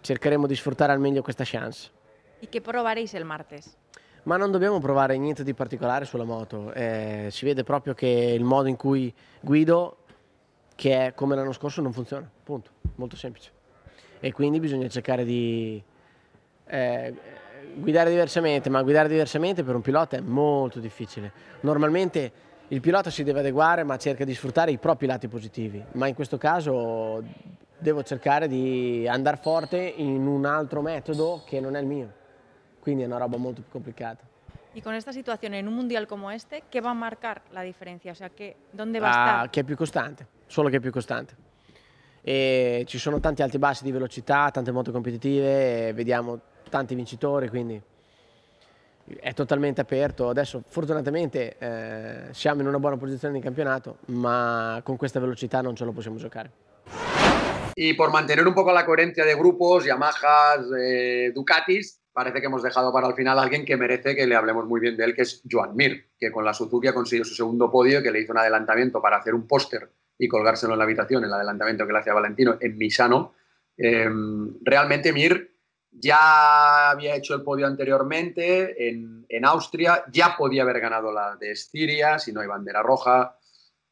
cercheremo di sfruttare al meglio questa chance. E che provareis il martes? Ma non dobbiamo provare niente di particolare sulla moto, eh, si vede proprio che il modo in cui guido che è come l'anno scorso non funziona, punto, molto semplice. E quindi bisogna cercare di eh, guidare diversamente, ma guidare diversamente per un pilota è molto difficile. Normalmente il pilota si deve adeguare ma cerca di sfruttare i propri lati positivi, ma in questo caso devo cercare di andare forte in un altro metodo che non è il mio. Quindi è una roba molto più complicata. Y con esta situación en un mundial como este, ¿qué va a marcar la diferencia? O sea, ¿qué, ¿dónde va a Ah, estar? che è più costante, solo che è più costante. E ci sono tanti alti e bassi di velocità, tante moto competitive, vediamo tanti vincitori, quindi è totalmente aperto. Adesso fortunatamente eh, siamo in una buona posizione di campionato, ma con questa velocità non ce lo possiamo giocare. Y por mantener un poco la coherencia de grupos, Yamahas, eh, Ducatis, parece que hemos dejado para el final a alguien que merece que le hablemos muy bien de él, que es Joan Mir, que con la Suzuki ha conseguido su segundo podio, que le hizo un adelantamiento para hacer un póster y colgárselo en la habitación, el adelantamiento que le hacía Valentino en Misano. Eh, realmente Mir ya había hecho el podio anteriormente en, en Austria, ya podía haber ganado la de Estiria, si no hay bandera roja.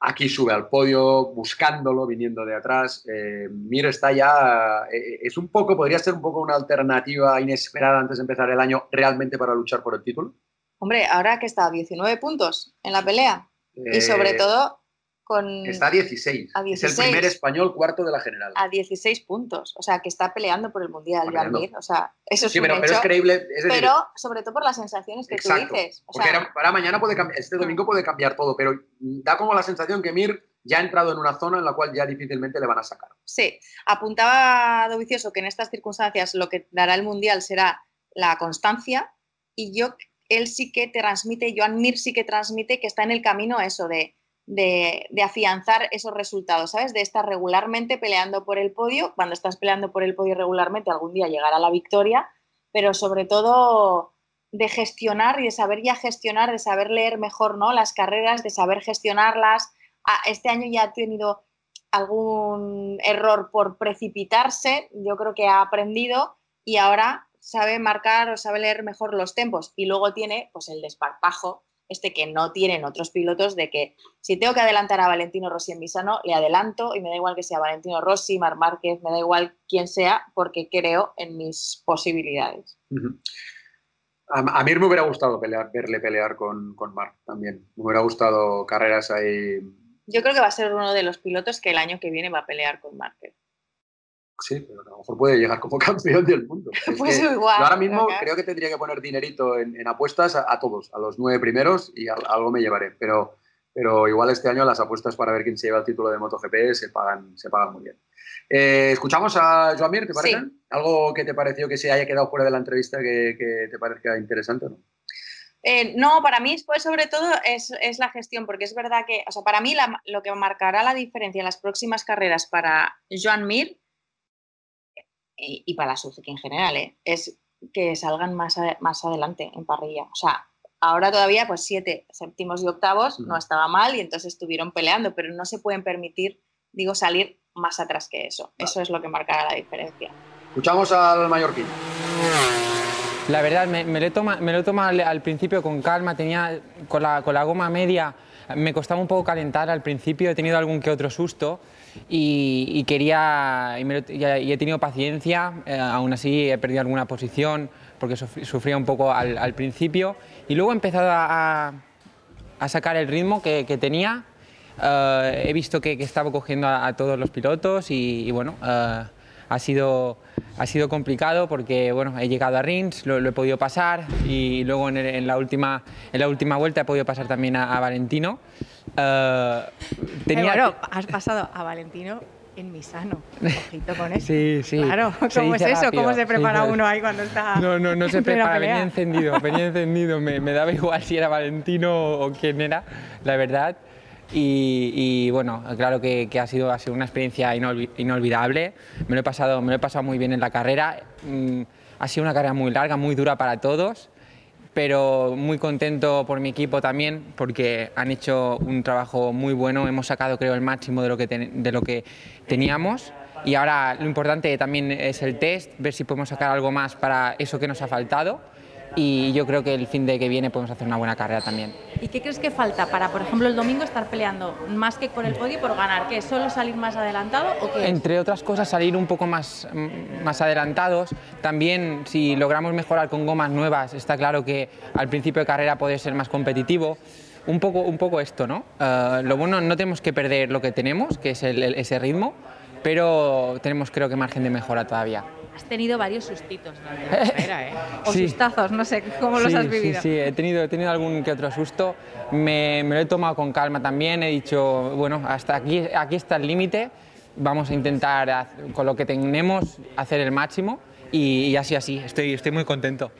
Aquí sube al podio, buscándolo, viniendo de atrás. Eh, Mir está ya. eh, es un poco, podría ser un poco una alternativa inesperada antes de empezar el año, realmente para luchar por el título. Hombre, ahora que está a 19 puntos en la pelea y Eh, sobre todo con Está a 16. a Es 16. el primer español cuarto de la general. a 16 puntos, o sea, que está peleando por el mundial, Está Joan peleando. Mir, o sea, eso es sí, un pero, pero hecho, es creíble. Es decir, pero sobre todo por las sensaciones que exacto. tú dices, o porque sea, era- para mañana puede cambiar, este domingo puede cambiar todo, pero da como la sensación que Mir ya ha entrado en una zona en la cual ya difícilmente le van a sacar. Sí, apuntaba Dovicioso que en estas circunstancias lo que dará el Mundial será la constancia y yo, él sí que transmite, Joan Mir sí que transmite que está en el camino eso de, de, afianzar esos resultados, ¿sabes? De estar regularmente peleando por el podio, cuando estás peleando por el podio regularmente algún día llegará la victoria, pero sobre todo de gestionar y de saber ya gestionar, de saber leer mejor ¿no? las carreras, de saber gestionarlas. Ah, Este año ya ha tenido algún error por precipitarse, yo creo que ha aprendido y ahora sabe marcar o sabe leer mejor los tempos y luego tiene pues el desparpajo este que no tienen otros pilotos de que si tengo que adelantar a Valentino Rossi en Misano, le adelanto y me da igual que sea Valentino Rossi, Mar Márquez, me da igual quién sea porque creo en mis posibilidades. A, a mí me hubiera gustado pelear, verle pelear con, con Marc también. Me hubiera gustado carreras ahí. Yo creo que va a ser uno de los pilotos que el año que viene va a pelear con Márquez. Sí, pero a lo mejor puede llegar como [laughs] campeón del mundo. [laughs] Es Pues que igual, yo ahora mismo creo que tendría que poner dinerito en, en apuestas a, a todos, a los nueve primeros y al- algo me llevaré. Pero, pero igual este año las apuestas para ver quién se lleva el título de MotoGP se pagan, se pagan muy bien. Eh, Escuchamos a Joan Mir, ¿te parece? Sí. ¿Algo que te pareció que se haya quedado fuera de la entrevista que, que te parezca interesante? o ¿no? Eh, no, para mí, pues sobre todo es, es la gestión, porque es verdad que, o sea, para mí la- lo que marcará la diferencia en las próximas carreras para Joan Mir y, y para la Suzuki en general, ¿eh? es que salgan más, a- más adelante en parrilla. O sea, ahora todavía, pues siete séptimos y octavos no estaba mal y entonces estuvieron peleando, pero no se pueden permitir, digo, salir más atrás que eso. Eso es lo que marcará la diferencia. Escuchamos al mallorquín. La verdad, me, me lo he toma- me lo he tomado al, al principio con calma, tenía con la, con la goma media, me costaba un poco calentar al principio, he tenido algún que otro susto y, y quería, y, me y- he tenido paciencia, eh, aún así he perdido alguna posición porque sufrí- sufría un poco al, al principio y luego he empezado a, a- sacar el ritmo que, que tenía. Eh, he visto que, que estaba cogiendo a, a todos los pilotos y, y bueno, eh, ha, sido, ha sido complicado porque bueno, he llegado a Rins, lo, lo he podido pasar y luego en, el- en la, última, en la última vuelta he podido pasar también a, a Valentino. Eh, Eh, bueno, has pasado a Valentino en Misano. Ojito con [laughs] eso. Sí, sí. Claro, ¿cómo es eso? rápido, ¿Cómo se prepara dice- uno ahí cuando está No, no, no se prepara, venía encendido, venía encendido, me, me daba igual si era Valentino o quién era, la verdad. Y, y, bueno, claro que, que ha, sido, ha sido una experiencia inolvi- inolvidable, me lo, he pasado, me lo he pasado muy bien en la carrera, Mm, ha sido una carrera muy larga, muy dura para todos, pero muy contento por mi equipo también porque han hecho un trabajo muy bueno, hemos sacado creo el máximo de lo que, ten- de lo que teníamos. Y ahora lo importante también es el test, ver si podemos sacar algo más para eso que nos ha faltado y yo creo que el fin de que viene podemos hacer una buena carrera también. ¿Y qué crees que falta para, por ejemplo, el domingo estar peleando más que por el podio por ganar? ¿Que solo salir más adelantado o qué? Entre otras cosas, salir un poco más, más adelantados. También, si logramos mejorar con gomas nuevas, está claro que al principio de carrera puede ser más competitivo. Un poco, un poco esto, ¿no? Eh, lo bueno, no tenemos que perder lo que tenemos, que es el- el- ese ritmo, pero tenemos creo que margen de mejora todavía. Has tenido varios sustitos [laughs] carrera, ¿eh? O sustazos, no sé cómo los has vivido. Sí, sí, he tenido, he tenido algún que otro susto. Me, me, lo he tomado con calma también. He dicho, bueno, hasta aquí, aquí está el límite. Vamos a intentar, con lo que tenemos, hacer el máximo. Y, y así, así. Estoy, estoy muy contento.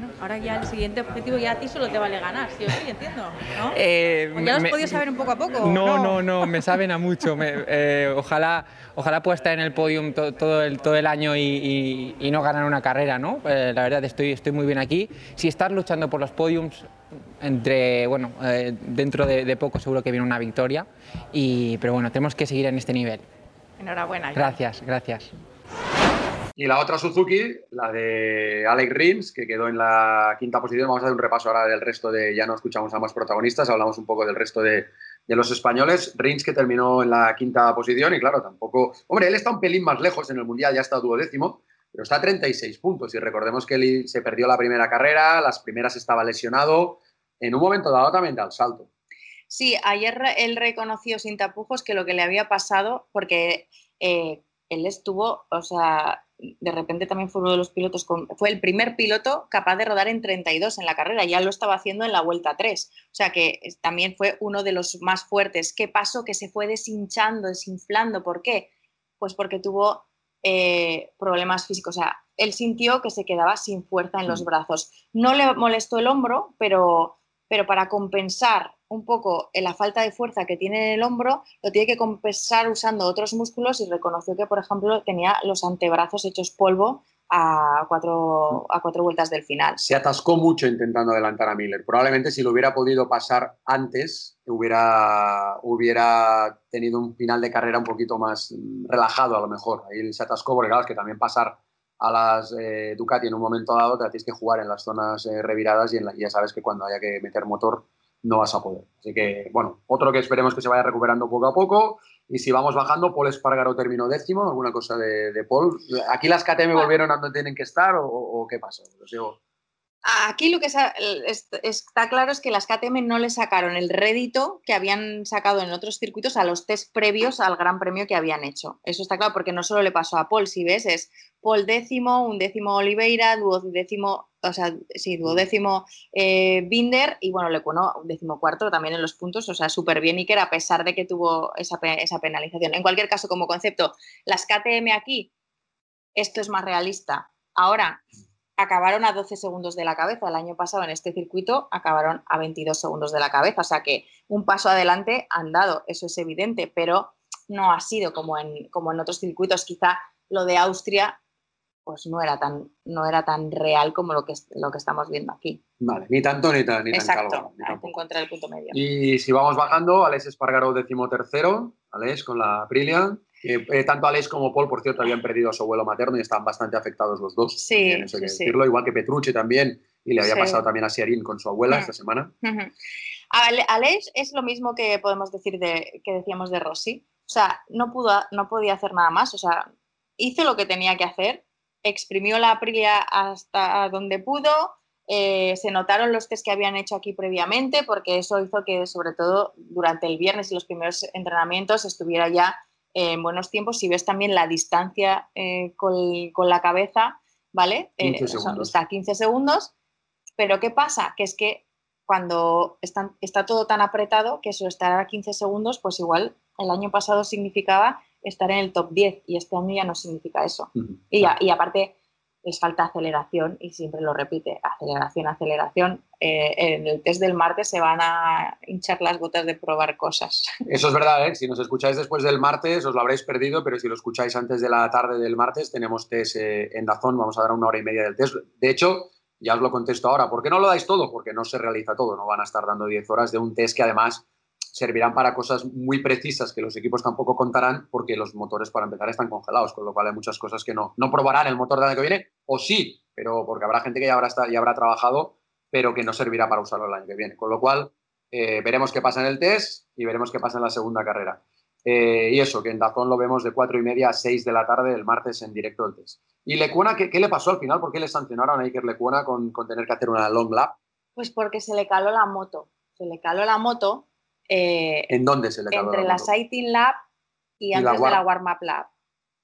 Bueno, ahora ya el siguiente objetivo ya a ti solo te vale ganar, sí o sí, entiendo, ¿no? Eh, ya lo has podido saber un poco a poco? No, no, no, me saben a mucho. Eh, ojalá, ojalá pueda estar en el podium todo, el, todo el año y, no ganar una carrera, ¿no? Eh, la verdad estoy, estoy muy bien aquí. Si estás luchando por los podiums, entre, bueno, dentro de, de, poco seguro que viene una victoria, y, pero bueno, tenemos que seguir en este nivel. Enhorabuena. Gracias, gracias. Y la otra Suzuki, la de Alex Rins, que quedó en la quinta posición. Vamos a hacer un repaso ahora del resto de. Ya no escuchamos a más protagonistas, hablamos un poco del resto de, de los españoles. Rins que terminó en la quinta posición y claro, tampoco. Hombre, él está un pelín más lejos en el mundial, ya está duodécimo, pero está a 36 puntos. Y recordemos que él se perdió la primera carrera, las primeras estaba lesionado. En un momento dado también da el salto. Sí, ayer él reconoció sin tapujos que lo que le había pasado, porque eh, él estuvo, o sea, de repente también fue uno de los pilotos, fue el primer piloto capaz de rodar en 32 en la carrera, ya lo estaba haciendo en la vuelta 3, o sea que también fue uno de los más fuertes. ¿Qué pasó? Que se fue deshinchando, desinflando, ¿por qué? Pues porque tuvo eh, problemas físicos, o sea, él sintió que se quedaba sin fuerza en los mm. brazos. No le molestó el hombro, pero, pero para compensar un poco la falta de fuerza que tiene en el hombro, lo tiene que compensar usando otros músculos y reconoció que, por ejemplo, tenía los antebrazos hechos polvo a cuatro, a cuatro vueltas del final. Se atascó mucho intentando adelantar a Miller. Probablemente si lo hubiera podido pasar antes, hubiera, hubiera tenido un final de carrera un poquito más relajado a lo mejor. Ahí se atascó porque, claro, es que también pasar a las eh, Ducati en un momento dado te tienes que jugar en las zonas eh, reviradas y, en ya sabes que cuando haya que meter motor no vas a poder. Así que, bueno, otro que esperemos que se vaya recuperando poco a poco. Y si vamos bajando, Paul Espargaro terminó décimo, alguna cosa de, Paul. ¿Aquí las KTM volvieron a donde tienen que estar o, qué pasó? Aquí lo que está claro es que las KTM no le sacaron el rédito que habían sacado en otros circuitos a los test previos al Gran Premio que habían hecho. Eso está claro porque no solo le pasó a Paul, si ves, es Paul décimo, un décimo Oliveira, duodécimo, o sea, sí, duodécimo eh, Binder y bueno, le cuento un décimo cuarto también en los puntos, o sea, súper bien Iker a pesar de que tuvo esa, esa penalización. En cualquier caso, como concepto, las KTM aquí, esto es más realista. Ahora, acabaron a 12 segundos de la cabeza. El año pasado en este circuito acabaron a 22 segundos de la cabeza. O sea que un paso adelante han dado, eso es evidente, pero no ha sido como en, como en otros circuitos. Quizá lo de Austria pues no era tan, no era tan real como lo que, lo que estamos viendo aquí. Vale, ni tanto ni tan, ni Exacto, tan encontrar el punto medio. Y si vamos bajando, Alex Espargaro decimotercero, Alex con la Aprilia, eh, tanto Alex como Paul, por cierto, habían perdido a su abuelo materno y están bastante afectados los dos. Sí, decirlo, igual que Petrucci también, y le había pasado también a Siarín con su abuela esta semana. Alex es lo mismo que podemos decir de, que decíamos de Rossi. O sea, no, pudo, no podía hacer nada más. O sea, hizo lo que tenía que hacer, exprimió la Aprilia hasta donde pudo, eh, se notaron los test que habían hecho aquí previamente, porque eso hizo que, sobre todo durante el viernes y los primeros entrenamientos, estuviera ya en buenos tiempos. Si ves también la distancia eh, con, la cabeza, ¿vale? Eh, está a 15 segundos. Pero ¿qué pasa? Que es que cuando está todo tan apretado que eso estar a 15 segundos, pues igual el año pasado significaba estar en el top 10 y este año ya no significa eso. y, y aparte les falta aceleración y siempre lo repite, aceleración, aceleración. Eh, en el test del martes se van a hinchar las gotas de probar cosas. [laughs] Eso es verdad, ¿eh? si nos escucháis después del martes os lo habréis perdido, pero si lo escucháis antes de la tarde del martes tenemos test eh, en Dazón, vamos a dar una hora y media del test. De hecho, ya os lo contesto ahora, ¿por qué no lo dais todo? Porque no se realiza todo, no van a estar dando 10 horas de un test que además servirán para cosas muy precisas que los equipos tampoco contarán porque los motores para empezar están congelados, con lo cual hay muchas cosas que no, no probarán el motor del año que viene, o sí, pero porque habrá gente que ya habrá, ya habrá trabajado, pero que no servirá para usarlo el año que viene. Con lo cual, eh, veremos qué pasa en el test y veremos qué pasa en la segunda carrera. Eh, y eso, que en Dazón lo vemos de 4 y media a 6 de la tarde el martes en directo del test. ¿Y Lecuona qué, qué le pasó al final? ¿Por qué le sancionaron a Iker Lecuona con, con tener que hacer una long lap? Pues porque se le caló la moto. Se le caló la moto eh, ¿En dónde se le Entre la, Sighting Lab y la antes de la warm- warm-up lap.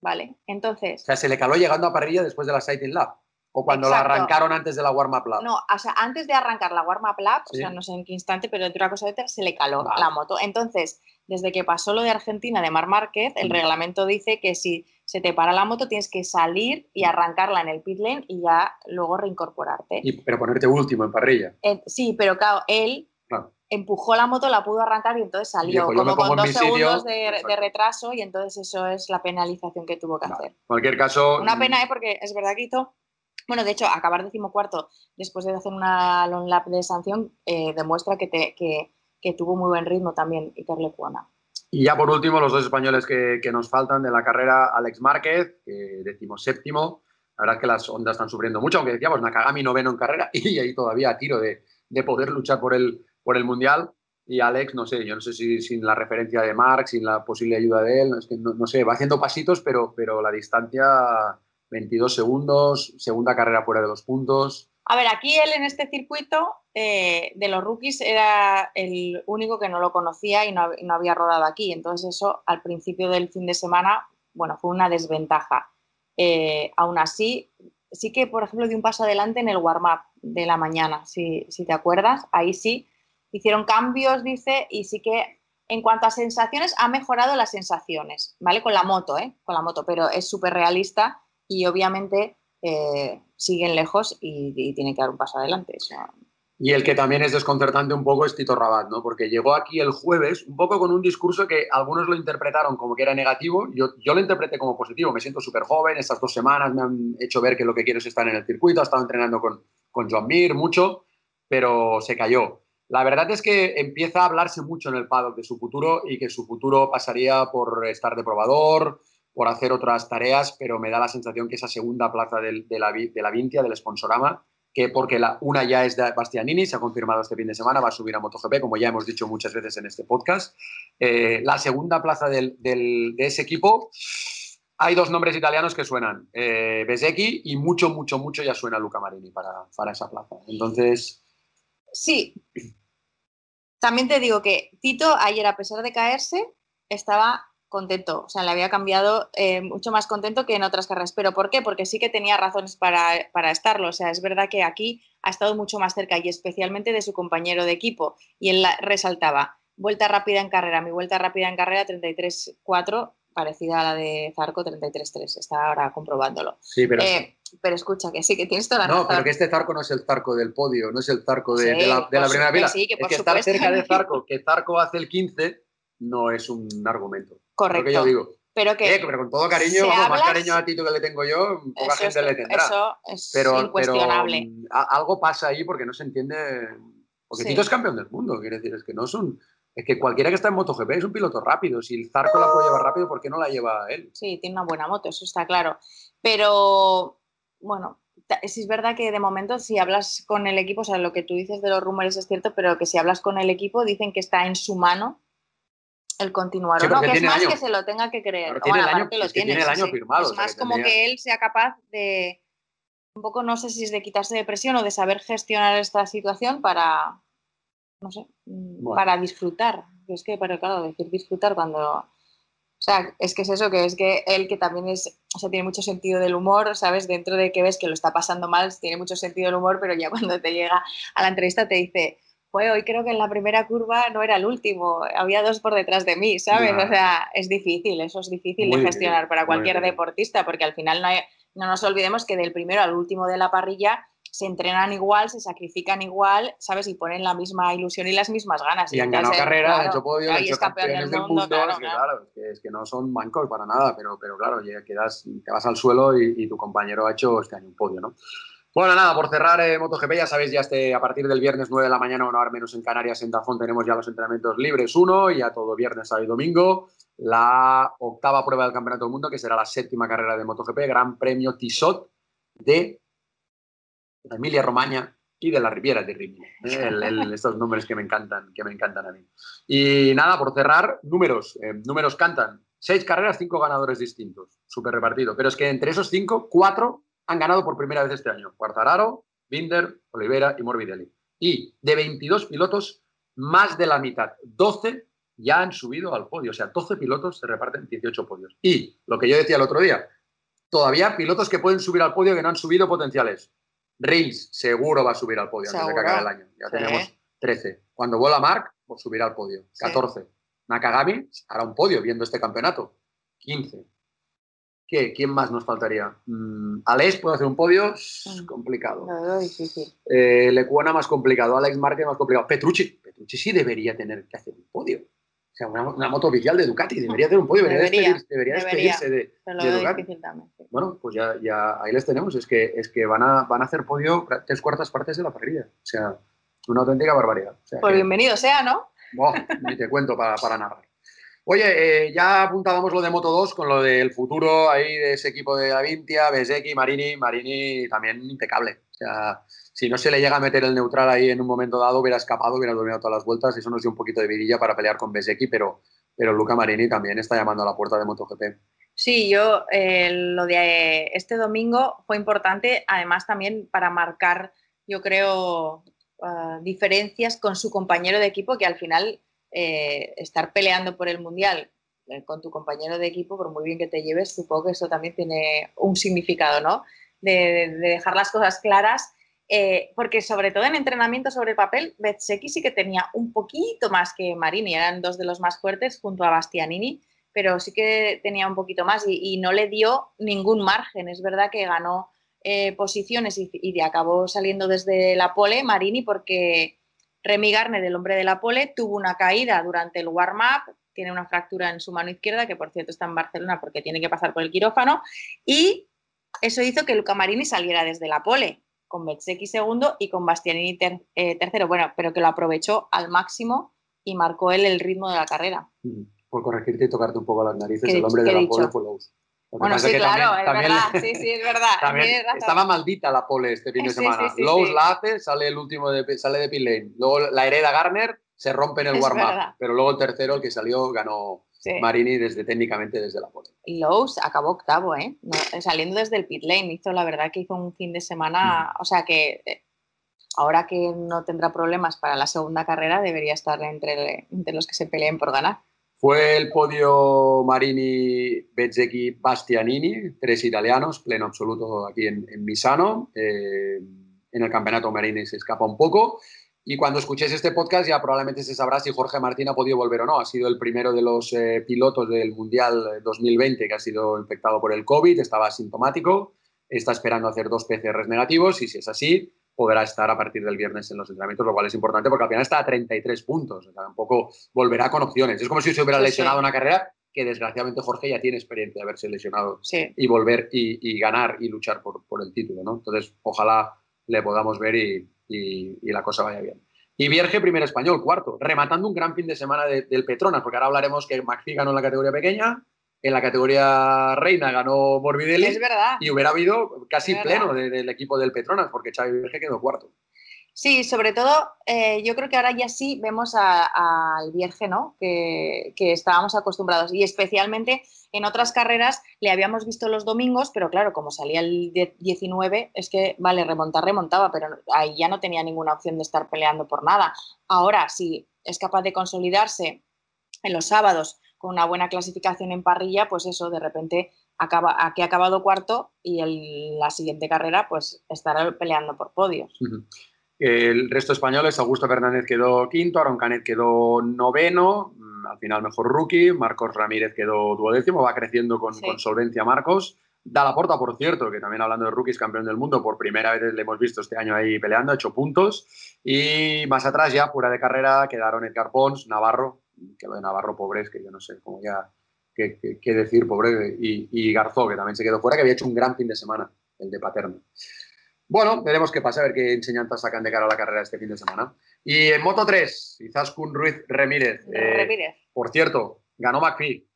¿Vale? Entonces, O sea, se le caló llegando a parrilla después de la Sighting Lab. O cuando Exacto. la arrancaron antes de la warm-up lab. no, o sea, antes de arrancar la warm-up lap, Sí. o sea, no sé en qué instante, pero entre una cosa y otra se le caló Vale. la moto. Entonces, desde que pasó lo de Argentina de Mar Márquez, el Mm. reglamento dice que si se te para la moto tienes que salir y arrancarla en el pit lane y ya luego reincorporarte. Y- pero ponerte último en parrilla. Eh, sí, pero claro, él. Empujó la moto, la pudo arrancar y entonces salió Dijo, "Yo me como con dos mi sitio". segundos de, retraso y entonces eso es la penalización que tuvo que Vale. hacer. En cualquier caso. Una mm, pena, ¿eh? porque es verdad que hizo, bueno, de hecho, acabar decimocuarto después de hacer una long lap de sanción eh, demuestra que, te- que, que tuvo muy buen ritmo también Iker Lecuona. Y ya por último, los dos españoles que, que nos faltan de la carrera, Alex Márquez, séptimo. La verdad es que las ondas están sufriendo mucho, aunque decíamos Nakagami noveno en carrera [laughs] y ahí todavía a tiro de, de poder luchar por el, por el Mundial. Y Alex, no sé, yo no sé si sin la referencia de Mark, sin la posible ayuda de él, es que no, no sé, va haciendo pasitos, pero, pero la distancia 22 segundos, segunda carrera fuera de los puntos. A ver, aquí él en este circuito eh, de los rookies era el único que no lo conocía y no, no había rodado aquí. Entonces eso al principio del fin de semana, bueno, fue una desventaja. Eh, aún así, sí que, por ejemplo, dio un paso adelante en el warm-up de la mañana, si, si te acuerdas. Ahí sí, hicieron cambios, dice, y sí que en cuanto a sensaciones, ha mejorado las sensaciones, ¿vale? Con la moto, ¿eh? Con la moto, pero es súper realista y obviamente eh, siguen lejos y, tiene que dar un paso adelante. o sea, Y el que también es desconcertante un poco es Tito Rabat, ¿no? Porque llegó aquí el jueves un poco con un discurso que algunos lo interpretaron como que era negativo. Yo, yo lo interpreté como positivo. Me siento súper joven. Estas dos semanas me han hecho ver que lo que quiero es estar en el circuito. Ha estado entrenando con, con Joan Mir mucho, pero se cayó. La verdad es que empieza a hablarse mucho en el paddock de su futuro y que su futuro pasaría por estar de probador, por hacer otras tareas, pero me da la sensación que esa segunda plaza de, la, Vintia, del Sponsorama, que porque la, una ya es de Bastianini, se ha confirmado este fin de semana, va a subir a MotoGP, como ya hemos dicho muchas veces en este podcast. Eh, la segunda plaza de ese equipo, hay dos nombres italianos que suenan, eh, Bezzecchi y mucho, mucho, mucho ya suena Luca Marini para, para esa plaza. Entonces, Sí. También te digo que Tito ayer, a pesar de caerse, estaba contento. O sea, le había cambiado eh, mucho más contento que en otras carreras. ¿Pero por qué? Porque sí que tenía razones para, para estarlo. O sea, es verdad que aquí ha estado mucho más cerca y especialmente de su compañero de equipo. Y él la- resaltaba, vuelta rápida en carrera. Mi vuelta rápida en carrera 33.4, parecida a la de Zarco 33.3. Está ahora comprobándolo. sí, pero... Eh, pero escucha, que sí, que tienes toda la No, razón. pero que este Zarco no es el Zarco del podio, no es el Zarco de, Sí, de la, de la primera fila. que sí, que es que estar cerca de Zarco, que Zarco hace el 15, no es un argumento. Correcto. Lo que yo digo. Pero que Eh, pero con todo cariño, vamos, más habla- cariño a Tito que le tengo yo, poca Eso gente es- le tendrá. Eso es pero, incuestionable. pero, mm, a- algo pasa ahí porque no se entiende. Porque Sí. Tito es campeón del mundo, quiere decir, es que no es un. Es que cualquiera que está en MotoGP es un piloto rápido. Si el Zarco la puede llevar rápido, ¿por qué no la lleva él? Sí, tiene una buena moto, eso está claro. Pero, bueno, sí es verdad que de momento si hablas con el equipo, o sea, lo que tú dices de los rumores es cierto, pero que si hablas con el equipo dicen que está en su mano el continuar Sí, o no, que es más año. que se lo tenga que creer. Tiene el año- aparte lo es que tiene el sí, año sí. firmado, Es o sea, más que como que él sea capaz de, un poco, no sé si es de quitarse de presión o de saber gestionar esta situación para, no sé, mm, Bueno. para disfrutar. Es que, pero claro, decir disfrutar cuando... O sea, es que es eso, que es que él que también es, o sea, tiene mucho sentido del humor, ¿sabes? Dentro de que ves que lo está pasando mal, tiene mucho sentido del humor, pero ya [laughs] cuando te llega a la entrevista te dice, pues hoy creo que en la primera curva no era el último, había dos por detrás de mí, ¿sabes? O sea, es difícil, eso es difícil Muy de gestionar para cualquier deportista, porque al final no, hay- no nos olvidemos que del primero al último de la parrilla se entrenan igual, se sacrifican igual, ¿sabes? Y ponen la misma ilusión y las mismas ganas. Y han ganado carreras, han hecho podio, claro, han hecho campeones del del mundo, claro, es, que, claro. es no son mancos para nada, pero, pero claro, ya quedas, te vas al suelo y, y tu compañero ha hecho este año un podio, ¿no? Bueno, nada, por cerrar eh, MotoGP, ya sabéis, ya este, a partir del viernes 9 de la mañana, una hora menos en Canarias, en Dazón, tenemos ya los entrenamientos libres uno, y ya todo viernes, sábado y domingo. La octava prueba del Campeonato del Mundo, que será la séptima carrera de MotoGP, Gran Premio Tissot de Emilia Romagna y de la Riviera de Rimini. ¿eh? Estos nombres que me encantan, que me encantan a mí. Y nada, por cerrar, números. eh, números cantan. Seis carreras, cinco ganadores distintos. Súper repartido. Pero es que entre esos cinco, cuatro han ganado por primera vez este año. Quartararo, Binder, Oliveira y Morbidelli. Y de 22 pilotos, más de la mitad, 12, ya han subido al podio. O sea, 12 pilotos se reparten 18 podios. Y lo que yo decía el otro día, todavía pilotos que pueden subir al podio que no han subido potenciales. Rins seguro va a subir al podio antes de que acabe el año. Ya Sí. tenemos 13. Cuando vuela Mark, pues subirá al podio. 14. Nakagami hará un podio viendo este campeonato. 15. ¿Qué? ¿Quién más nos faltaría? Mm, Alex puede hacer un podio, es Mm. complicado. Veo difícil. Eh, Lecuona más complicado, Alex Márquez más complicado. Petrucci, Petrucci sí debería tener que hacer un podio. O sea, una, una moto oficial de Ducati debería hacer un podio, debería, Debería, despedirse, debería debería. despedirse de, Ducati. Bueno, pues ya, ya ahí les tenemos. Es que, es que van, a, van a hacer podio tres cuartas partes de la parrilla. O sea, una auténtica barbaridad. O sea, Pues que- bienvenido sea, ¿no? Ni te cuento para, para narrar. Oye, eh, ya apuntábamos lo de Moto 2 con lo del futuro ahí de ese equipo de Avintia, Besecchi, Marini. Marini también impecable. O sea, si no se le llega a meter el neutral ahí en un momento dado, hubiera escapado, hubiera dominado todas las vueltas. Eso nos dio un poquito de vidilla para pelear con Besecchi, pero, pero Luca Marini también está llamando a la puerta de MotoGP. Sí, yo eh, lo de este domingo fue importante, además también para marcar, yo creo, ah, diferencias con su compañero de equipo, que al final eh, estar peleando por el mundial eh, con tu compañero de equipo, por muy bien que te lleves, supongo que eso también tiene un significado, ¿no? De, de dejar las cosas claras. eh, porque sobre todo en entrenamiento sobre el papel, Bezzecchi sí que tenía un poquito más que Marini, eran dos de los más fuertes junto a Bastianini, pero sí que tenía un poquito más y, y no le dio ningún margen. Es verdad que ganó eh, posiciones y, y acabó saliendo desde la pole Marini porque Remy Garner, el hombre de la pole, tuvo una caída durante el warm-up, tiene una fractura en su mano izquierda, que por cierto está en Barcelona porque tiene que pasar por el quirófano, y eso hizo que Luca Marini saliera desde la pole, con Bezzecchi segundo y con Bastianini ter- eh, tercero, bueno, pero que lo aprovechó al máximo y marcó él el ritmo de la carrera. Por corregirte y tocarte un poco las narices, ¿Qué he el hombre de ¿Qué he la pole fue Bueno, sí, claro, también- es también verdad, sí, sí, es verdad. También estaba maldita la pole este fin de Sí, semana. sí, sí, Lowe's la hace, sale el último de, sale de pit lane. Luego la hereda Garner, se rompe en el warm-up. Pero luego el tercero, el que salió, ganó. Marini desde técnicamente desde la pole. Lowe's acabó octavo, ¿eh? No, saliendo desde el pit lane. Hizo, la verdad, que hizo un fin de semana. O sea que eh, ahora que no tendrá problemas para la segunda carrera, debería estar entre, entre los que se peleen por ganar. Fue el podio Marini, Bezzecchi, Bastianini, tres italianos, pleno absoluto aquí en, Misano. Eh, en el campeonato Marini se escapa un poco. Y cuando escuchéis este podcast ya probablemente se sabrá si Jorge Martín ha podido volver o no. Ha sido el primero de los eh, pilotos del Mundial 2020 que ha sido infectado por el COVID, estaba asintomático, está esperando hacer dos PCRs negativos y si es así, podrá estar a partir del viernes en los entrenamientos, lo cual es importante porque al final está a 33 puntos. O sea, tampoco volverá con opciones. Es como si se hubiera Sí, sí. lesionado una carrera que desgraciadamente Jorge ya tiene experiencia de haberse lesionado Sí. y volver y, y ganar y luchar por, por el título, ¿no? Entonces, ojalá le podamos ver y, y- y la cosa vaya bien. Y Vierge, primer español, cuarto, rematando un gran fin de semana de- del Petronas, porque ahora hablaremos que McPhee ganó en la categoría pequeña, en la categoría reina ganó Morbidelli Es verdad. y hubiera habido casi pleno de- del equipo del Petronas, porque Xavi Vierge quedó cuarto. Sí, sobre todo, eh, yo creo que ahora ya sí vemos al Vierge, ¿no? Que, que estábamos acostumbrados. Y especialmente en otras carreras le habíamos visto los domingos, pero claro, como salía el die- 19, es que, vale, remontar, remontaba, pero ahí ya no tenía ninguna opción de estar peleando por nada. Ahora, si es capaz de consolidarse en los sábados con una buena clasificación en parrilla, pues eso, de repente acaba, aquí ha acabado cuarto y en la siguiente carrera, pues estará peleando por podios. El resto españoles, Augusto Fernández quedó quinto, Aaron Canet quedó noveno, mm, al final mejor rookie, Marcos Ramírez quedó duodécimo, va creciendo con, Sí. con solvencia Marcos. Da la porta, por cierto, que también hablando de rookies, campeón del mundo, por primera vez le hemos visto este año ahí peleando, ha hecho puntos. Y más atrás ya, fuera de carrera, quedaron Edgar Pons, Navarro, que lo de Navarro, pobre, es que yo no sé cómo ya qué, qué- qué decir, pobre, y, y Garzó, que también se quedó fuera, que había hecho un gran fin de semana, el de Paterno. Bueno, veremos qué pasa, a ver qué enseñanzas sacan de cara a la carrera este fin de semana. Y en Moto 3, Izaskun Ruiz Remírez. eh, Ramírez. por cierto, ganó McPhee.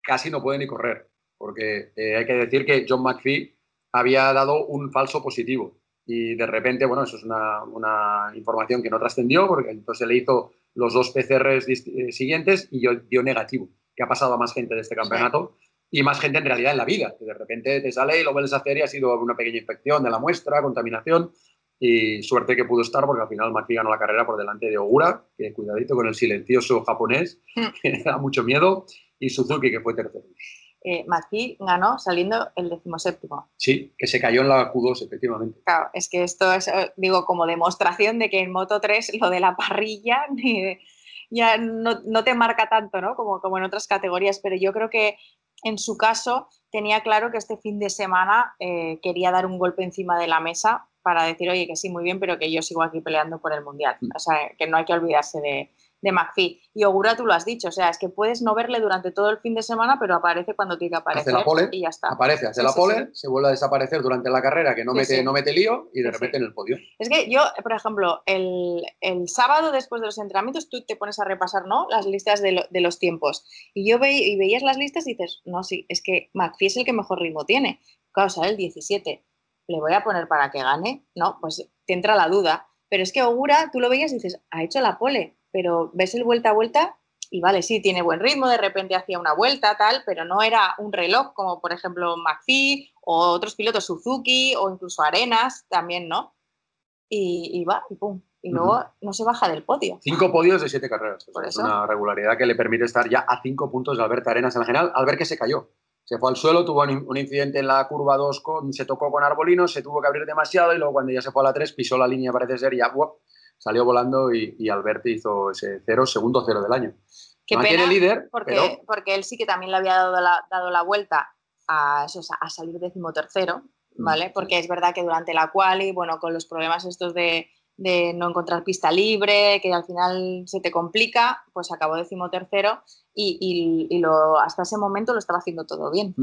Casi no puede ni correr, porque eh, hay que decir que John McPhee había dado un falso positivo. Y de repente, bueno, eso es una, una información que no trascendió, porque entonces le hizo los dos PCRs eh, siguientes y yo- dio negativo, que ha pasado a más gente de este campeonato y más gente en realidad en la vida, que de repente te sale y lo vuelves a hacer y ha sido una pequeña infección de la muestra, contaminación. y suerte que pudo estar porque al final McPhee ganó la carrera por delante de Ogura, que cuidadito con el silencioso japonés, [laughs] que da mucho miedo, y Suzuki, que fue tercero. Eh, McPhee ganó saliendo el decimoséptimo. Sí, que se cayó en la Q2, efectivamente. Claro, es que esto es, eh, digo, como demostración de que en Moto 3 lo de la parrilla [laughs] ya no, no te marca tanto, ¿no? Como, como en otras categorías, pero yo creo que en su caso tenía claro que este fin de semana eh, quería dar un golpe encima de la mesa para decir, oye, que sí, muy bien, pero que yo sigo aquí peleando por el Mundial. O sea, que no hay que olvidarse de, de McPhee. Y Ogura, tú lo has dicho, o sea, es que puedes no verle durante todo el fin de semana, pero aparece cuando tiene que aparecer Hace la pole, y ya está. aparece, hace Sí, la pole, sí. se vuelve a desaparecer durante la carrera, que no, mete, no mete lío, y de repente en el podio. Es que yo, por ejemplo, el, el sábado después de los entrenamientos tú te pones a repasar ¿no? las listas de, lo- de los tiempos y yo veí- y veías las listas y dices, no, sí, es que McPhee es el que mejor ritmo tiene. Claro, sale el 17. ¿Le voy a poner para que gane? No, pues te entra la duda. Pero es que Ogura, tú lo veías y dices, ha hecho la pole, pero ves el vuelta a vuelta y vale, sí, tiene buen ritmo, de repente hacía una vuelta, tal, pero no era un reloj como por ejemplo McPhee o otros pilotos Suzuki o incluso Arenas también, ¿no? y, y va, y pum. Y luego no se baja del podio. Cinco podios de siete carreras. O sea, Por es una regularidad que le permite estar ya a cinco puntos de Alberto Arenas en la general. al ver que se cayó. Se fue al suelo, tuvo un, incidente en la curva 2, con, se tocó con Arbolino, se tuvo que abrir demasiado y luego cuando ya se fue a la 3 pisó la línea, parece ser, y ya. Salió volando y, y Alberto hizo ese cero, segundo cero del año. Qué Mantiene pena, líder, porque, pero porque él sí que también le había dado la, dado la vuelta a, eso, a salir decimotercero, Mm, ¿vale? Porque es verdad que durante la quali, bueno, con los problemas estos de, de no encontrar pista libre, que al final se te complica, pues acabó decimotercero y, y, y lo, hasta ese momento lo estaba haciendo todo bien.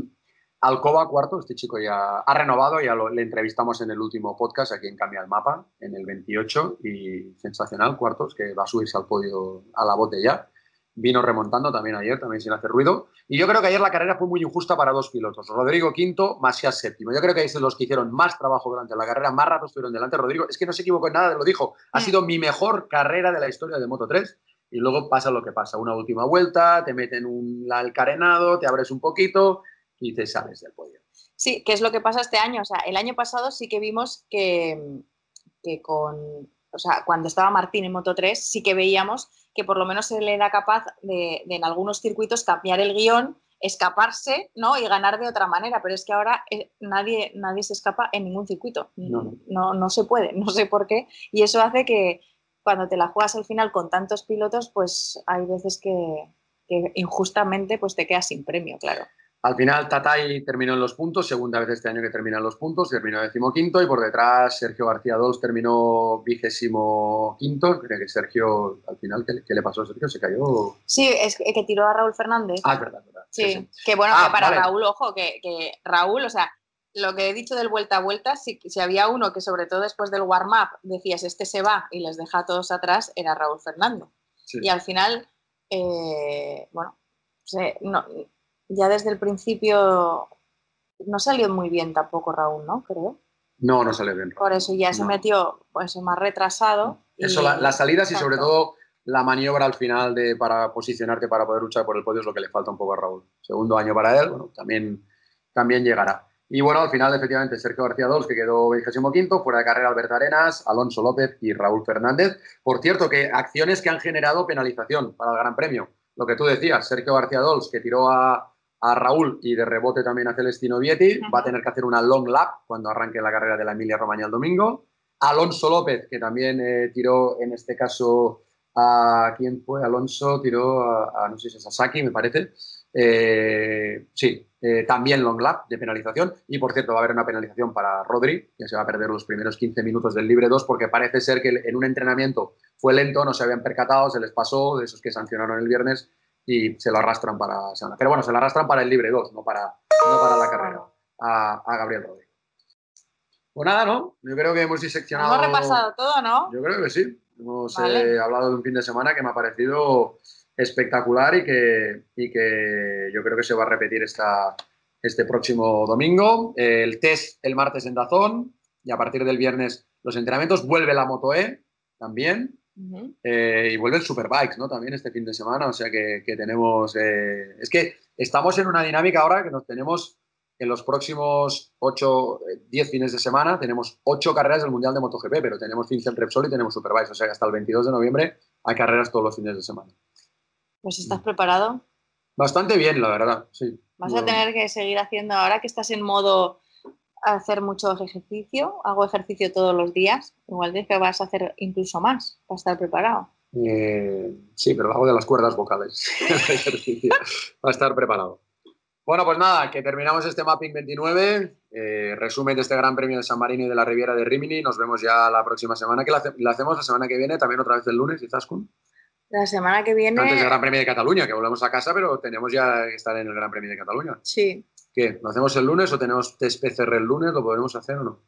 Alcoba cuarto, este chico ya ha renovado, ya lo- le entrevistamos en el último podcast aquí en Cambia el Mapa, en el 28, y sensacional, cuartos, que va a subirse al podio a la bote ya. Vino remontando también ayer, también sin hacer ruido. Y yo creo que ayer la carrera fue muy injusta para dos pilotos. Rodrigo quinto, Masías séptimo. Yo creo que ahí son los que hicieron más trabajo durante la carrera, más rato estuvieron delante. Rodrigo, es que no se equivocó en nada, lo dijo. Ha sido mi mejor carrera de la historia de Moto 3. Y luego pasa lo que pasa. Una última vuelta, te meten un el carenado, te abres un poquito y te sales del podio. Sí, ¿qué es lo que pasa este año? O sea, el año pasado sí que vimos que, que con, o sea, cuando estaba Martín en Moto 3, sí que veíamos que por lo menos él era capaz de, de en algunos circuitos cambiar el guion, escaparse, ¿no? Y ganar de otra manera. Pero es que ahora eh, nadie, nadie se escapa en ningún circuito. No, no. no, no se puede, no sé por qué. Y eso hace que cuando te la juegas al final con tantos pilotos, pues hay veces que, que injustamente pues te quedas sin premio, claro. Al final, Tatay terminó en los puntos, segunda vez este año que termina en los puntos, terminó decimoquinto y por detrás Sergio García Dols terminó vigésimo quinto. Creo que Sergio, al final, ¿qué, le- qué le pasó a Sergio? ¿Se cayó? Sí, es que, tiró a Raúl Fernández. Ah, es verdad, verdad. sí, que bueno, Ah, que para vale. Raúl, ojo, que, que Raúl, o sea, lo que he dicho del vuelta a vuelta, si, si había uno que sobre todo después del warm-up decías, este se va y les deja a todos atrás, era Raúl Fernández. Sí. Y al final, eh, bueno, se- no- ya desde el principio no salió muy bien tampoco Raúl, ¿no? Creo. No, no salió bien. Por eso ya se metió pues más retrasado. y- Eso, la- las salidas y sobre todo la maniobra al final de, para posicionarte para poder luchar por el podio es lo que le falta un poco a Raúl. Segundo año para él, bueno, también, también llegará. Y bueno, al final, efectivamente, Sergio García Dols, que quedó 25 fuera de carrera Alberto Arenas, Alonso López y Raúl Fernández. Por cierto, que acciones que han generado penalización para el Gran Premio. Lo que tú decías, Sergio García Dols, que tiró a, a Raúl y de rebote también a Celestino Vietti, va a tener que hacer una long lap cuando arranque la carrera de la Emilia Romagna el domingo. Alonso López, que también eh, tiró en este caso a quién fue Alonso, tiró a, a, no sé si es a Sasaki, me parece. Eh, sí, eh, también long lap de penalización. Y por cierto, va a haber una penalización para Rodri, que se va a perder los primeros 15 minutos del libre 2, porque parece ser que en un entrenamiento fue lento, no se habían percatado, se les pasó, de esos que sancionaron el viernes, y se lo arrastran para. Pero bueno, se lo arrastran para el libre 2, no para, no para la carrera, a, a Gabriel Rodri. Pues nada, ¿no? Yo creo que hemos diseccionado. Hemos repasado todo, ¿no? Yo creo que sí. Hemos Vale. eh, hablado de un fin de semana que me ha parecido espectacular y que, y que yo creo que se va a repetir esta, este próximo domingo. El test el martes en Dazón y a partir del viernes los entrenamientos. Vuelve la Moto E también. Eh, y vuelven Superbikes, ¿no? También este fin de semana. O sea que, que tenemos. eh, es que estamos en una dinámica ahora que nos tenemos en los próximos 8, 10 fines de semana tenemos 8 carreras del Mundial de MotoGP, pero tenemos Vincent Repsol y tenemos Superbike. O sea que hasta el 22 de noviembre hay carreras todos los fines de semana. Pues estás preparado. Bastante bien, la verdad, sí. Vas a tener que seguir haciendo, ahora que estás en modo hacer mucho ejercicio, hago ejercicio todos los días, igual de que vas a hacer incluso más para estar preparado. Eh, sí, pero lo hago de las cuerdas vocales, [laughs] el ejercicio, para estar preparado. Bueno, pues nada, que terminamos este Mapping 29, eh, resumen de este Gran Premio de San Marino y de la Riviera de Rimini. Nos vemos ya la próxima semana, que la, hace- la hacemos la semana que viene, también otra vez el lunes, y Zaskun. La semana que viene. Antes del Gran Premio de Cataluña, que volvemos a casa, pero tenemos ya que estar en el Gran Premio de Cataluña. Sí. ¿Qué? ¿Lo hacemos el lunes o tenemos test PCR el lunes? ¿Lo podemos hacer o no?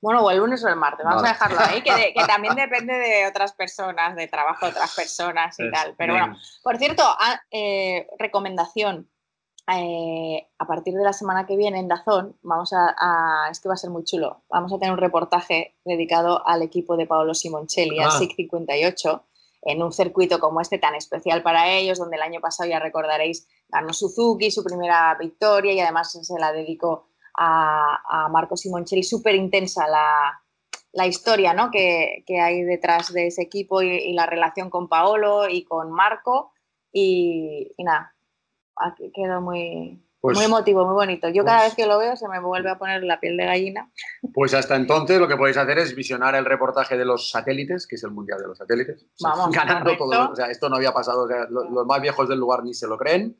Bueno, o el lunes o el martes, vamos Vale. a dejarlo ahí, que, de- que [laughs] también depende de otras personas, de trabajo de otras personas y Es- tal. Pero bueno, por cierto, ah, eh, recomendación. eh, a partir de la semana que viene en Dazón, vamos a, a- es que va a ser muy chulo, vamos a tener un reportaje dedicado al equipo de Paolo Simoncelli, al. SIC 58, en un circuito como este tan especial para ellos, donde el año pasado ya recordaréis ganó Suzuki, su primera victoria y además se la dedicó a, a Marco Simoncelli, súper intensa la, la historia ¿no? que, que hay detrás de ese equipo y, y la relación con Paolo y con Marco. Y, y nada, aquí quedó muy, Pues- muy emotivo, muy bonito. Yo cada pues- vez que lo veo se me vuelve a poner la piel de gallina. Pues hasta entonces lo que podéis hacer es visionar el reportaje de los satélites, que es el Mundial de los Satélites. O sea, Vamos, [laughs] ganando todo. O sea, esto no había pasado. o sea, lo- los, más viejos del lugar ni se lo creen.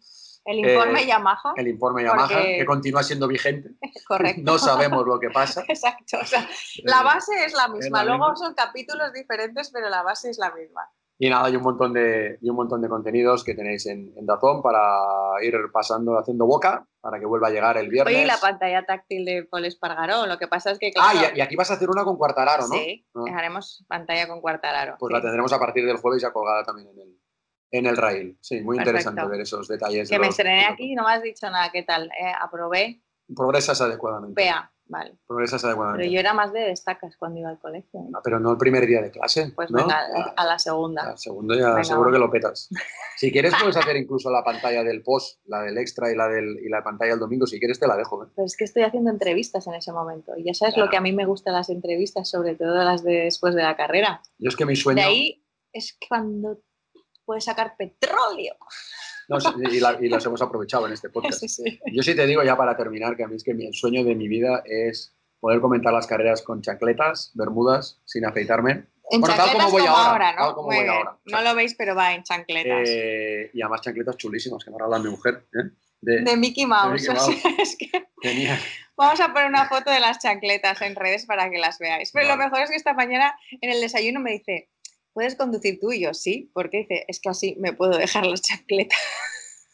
El informe Eh, Yamaha. El informe Yamaha, Porque- que continúa siendo vigente. Correcto. [laughs] No sabemos lo que pasa. [laughs] Exacto. o sea, la base es la misma. la Luego misma. son capítulos diferentes, pero la base es la misma. Y nada, hay un montón de, y un montón de contenidos que tenéis en, en Dazón para ir pasando, haciendo boca, para que vuelva a llegar el viernes. Oye, y la pantalla táctil de Paul Espargaró. Lo que pasa es que. Ah, y, y aquí vas a hacer una con Cuartararo, ¿no? Sí, Ah. haremos pantalla con Cuartararo. Pues sí. la tendremos a partir del jueves ya colgada también en el, en el rail. Sí, muy interesante ver esos detalles. Que de me los- estrené aquí y no me has dicho nada. ¿Qué tal? Eh, aprobé. Progresas adecuadamente. PA. Vale. Progresas Pero adecuadamente. yo era más de destacas cuando iba al colegio. ¿eh? Ah, Pero no el primer día de clase. Pues ¿no? venga, Ah, a la segunda. al segundo ya Venga, seguro que lo petas. [laughs] Si quieres puedes hacer incluso la pantalla del post, la del extra y la, del, y la pantalla del domingo. Si quieres te la dejo. ¿eh? Pero es que estoy haciendo entrevistas en ese momento. Y ya sabes lo que a mí me gustan las entrevistas, sobre todo las de después de la carrera. Yo es que mi sueño... De ahí es cuando puedes sacar petróleo. No, y, la- y los hemos aprovechado en este podcast. Sí, sí. Yo sí te digo ya para terminar que a mí es que mi, el sueño de mi vida es poder comentar las carreras con chancletas, bermudas, sin afeitarme. En Bueno, tal como voy ahora, ¿no? como voy ahora. No lo veis, pero va en chancletas. Eh, y además chancletas chulísimas que me regala mi mujer. ¿eh? De, de Mickey Mouse. Mickey [laughs] o sea, Mouse. es que Genial. vamos a poner una foto de las chancletas en redes para que las veáis. Pero lo mejor es que esta mañana en el desayuno me dice, ¿puedes conducir tú? Y yo, sí. porque dice? Es que así me puedo dejar las chancletas.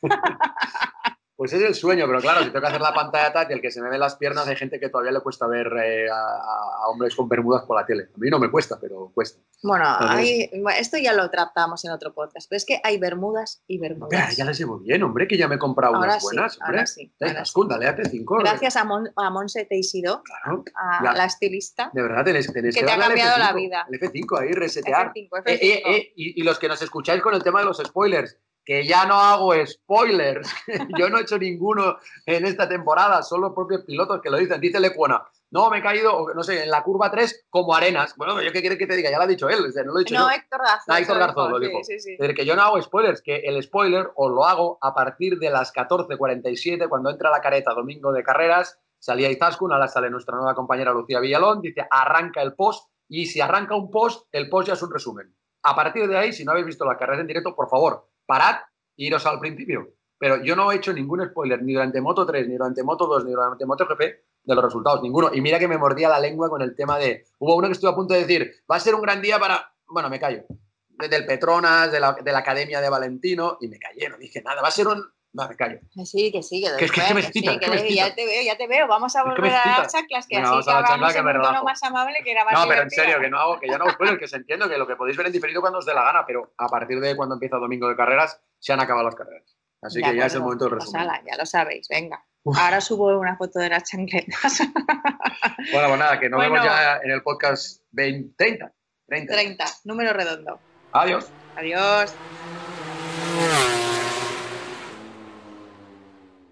[laughs] Pues es el sueño, pero claro, si tengo que hacer la pantalla táctil, que se me ven las piernas, hay gente que todavía le cuesta ver eh, a, hombres con bermudas por la tele. A mí no me cuesta, pero cuesta. Bueno, Entonces- hay- esto ya lo tratamos en otro podcast, pero es que hay bermudas y bermudas. Espera, ya les llevo bien, hombre, que ya me he comprado Ahora unas sí, buenas. ahora hombre. sí, Ya, ahora Tascun, dale a T5. Gracias a, Mon- a Monse Teixido, Claro, a la estilista. De verdad, tenéis, tenéis Que que, te ha cambiado la F5, vida. El F5 ahí, resetear. F5, F5. Eh, eh, eh, y, y los que nos escucháis con el tema de los spoilers, que ya no hago spoilers. [laughs] Yo no he hecho ninguno en esta temporada, son los propios pilotos que lo dicen. Dice Lecuona, no, me he caído, no sé, en la curva 3 como arenas. Bueno, ¿yo qué quieres que te diga? Ya lo ha dicho él, no lo he dicho No, yo. Héctor Garzón. Ah, Héctor Garzón lo dijo. Sí. Es decir, que yo no hago spoilers, que el spoiler os lo hago a partir de las 14.47, cuando entra la careta domingo de carreras, salía Izaskun, ahora sale nuestra nueva compañera Lucía Villalón, dice arranca el post, y si arranca un post, el post ya es un resumen. A partir de ahí, si no habéis visto las carreras en directo, por favor, parad e iros al principio. Pero yo no he hecho ningún spoiler, ni durante Moto 3, ni durante Moto 2, ni durante Moto GP, de los resultados, ninguno. Y mira que me mordía la lengua con el tema de. Hubo uno que estuve a punto de decir, va a ser un gran día para. Bueno, me callo. De- Del Petronas, de la, de la Academia de Valentino, y me callé, no dije nada. Va a ser un. No, me callo. Que sí, que sí, que, Que es que- que me excita, sí, que me que excita. ya te veo, ya te veo. Vamos a me volver a las chanclas, que así vamos a la acabamos chancla, que en me un tono relajo. más amable, que era más No, pero en serio, que no hago, que ya no hago spoilers, que se entiendo que lo que podéis ver en diferido cuando os dé la gana, pero a partir de cuando empieza domingo de carreras, se han acabado las carreras. Así De que ya es el momento del Pues resumen. ala, ya lo sabéis, venga. Ahora subo una foto de las chancletas. [laughs] Bueno, pues nada, que nos Bueno. vemos ya en el podcast 20, 30. 30. 30, número redondo. Adiós. Adiós.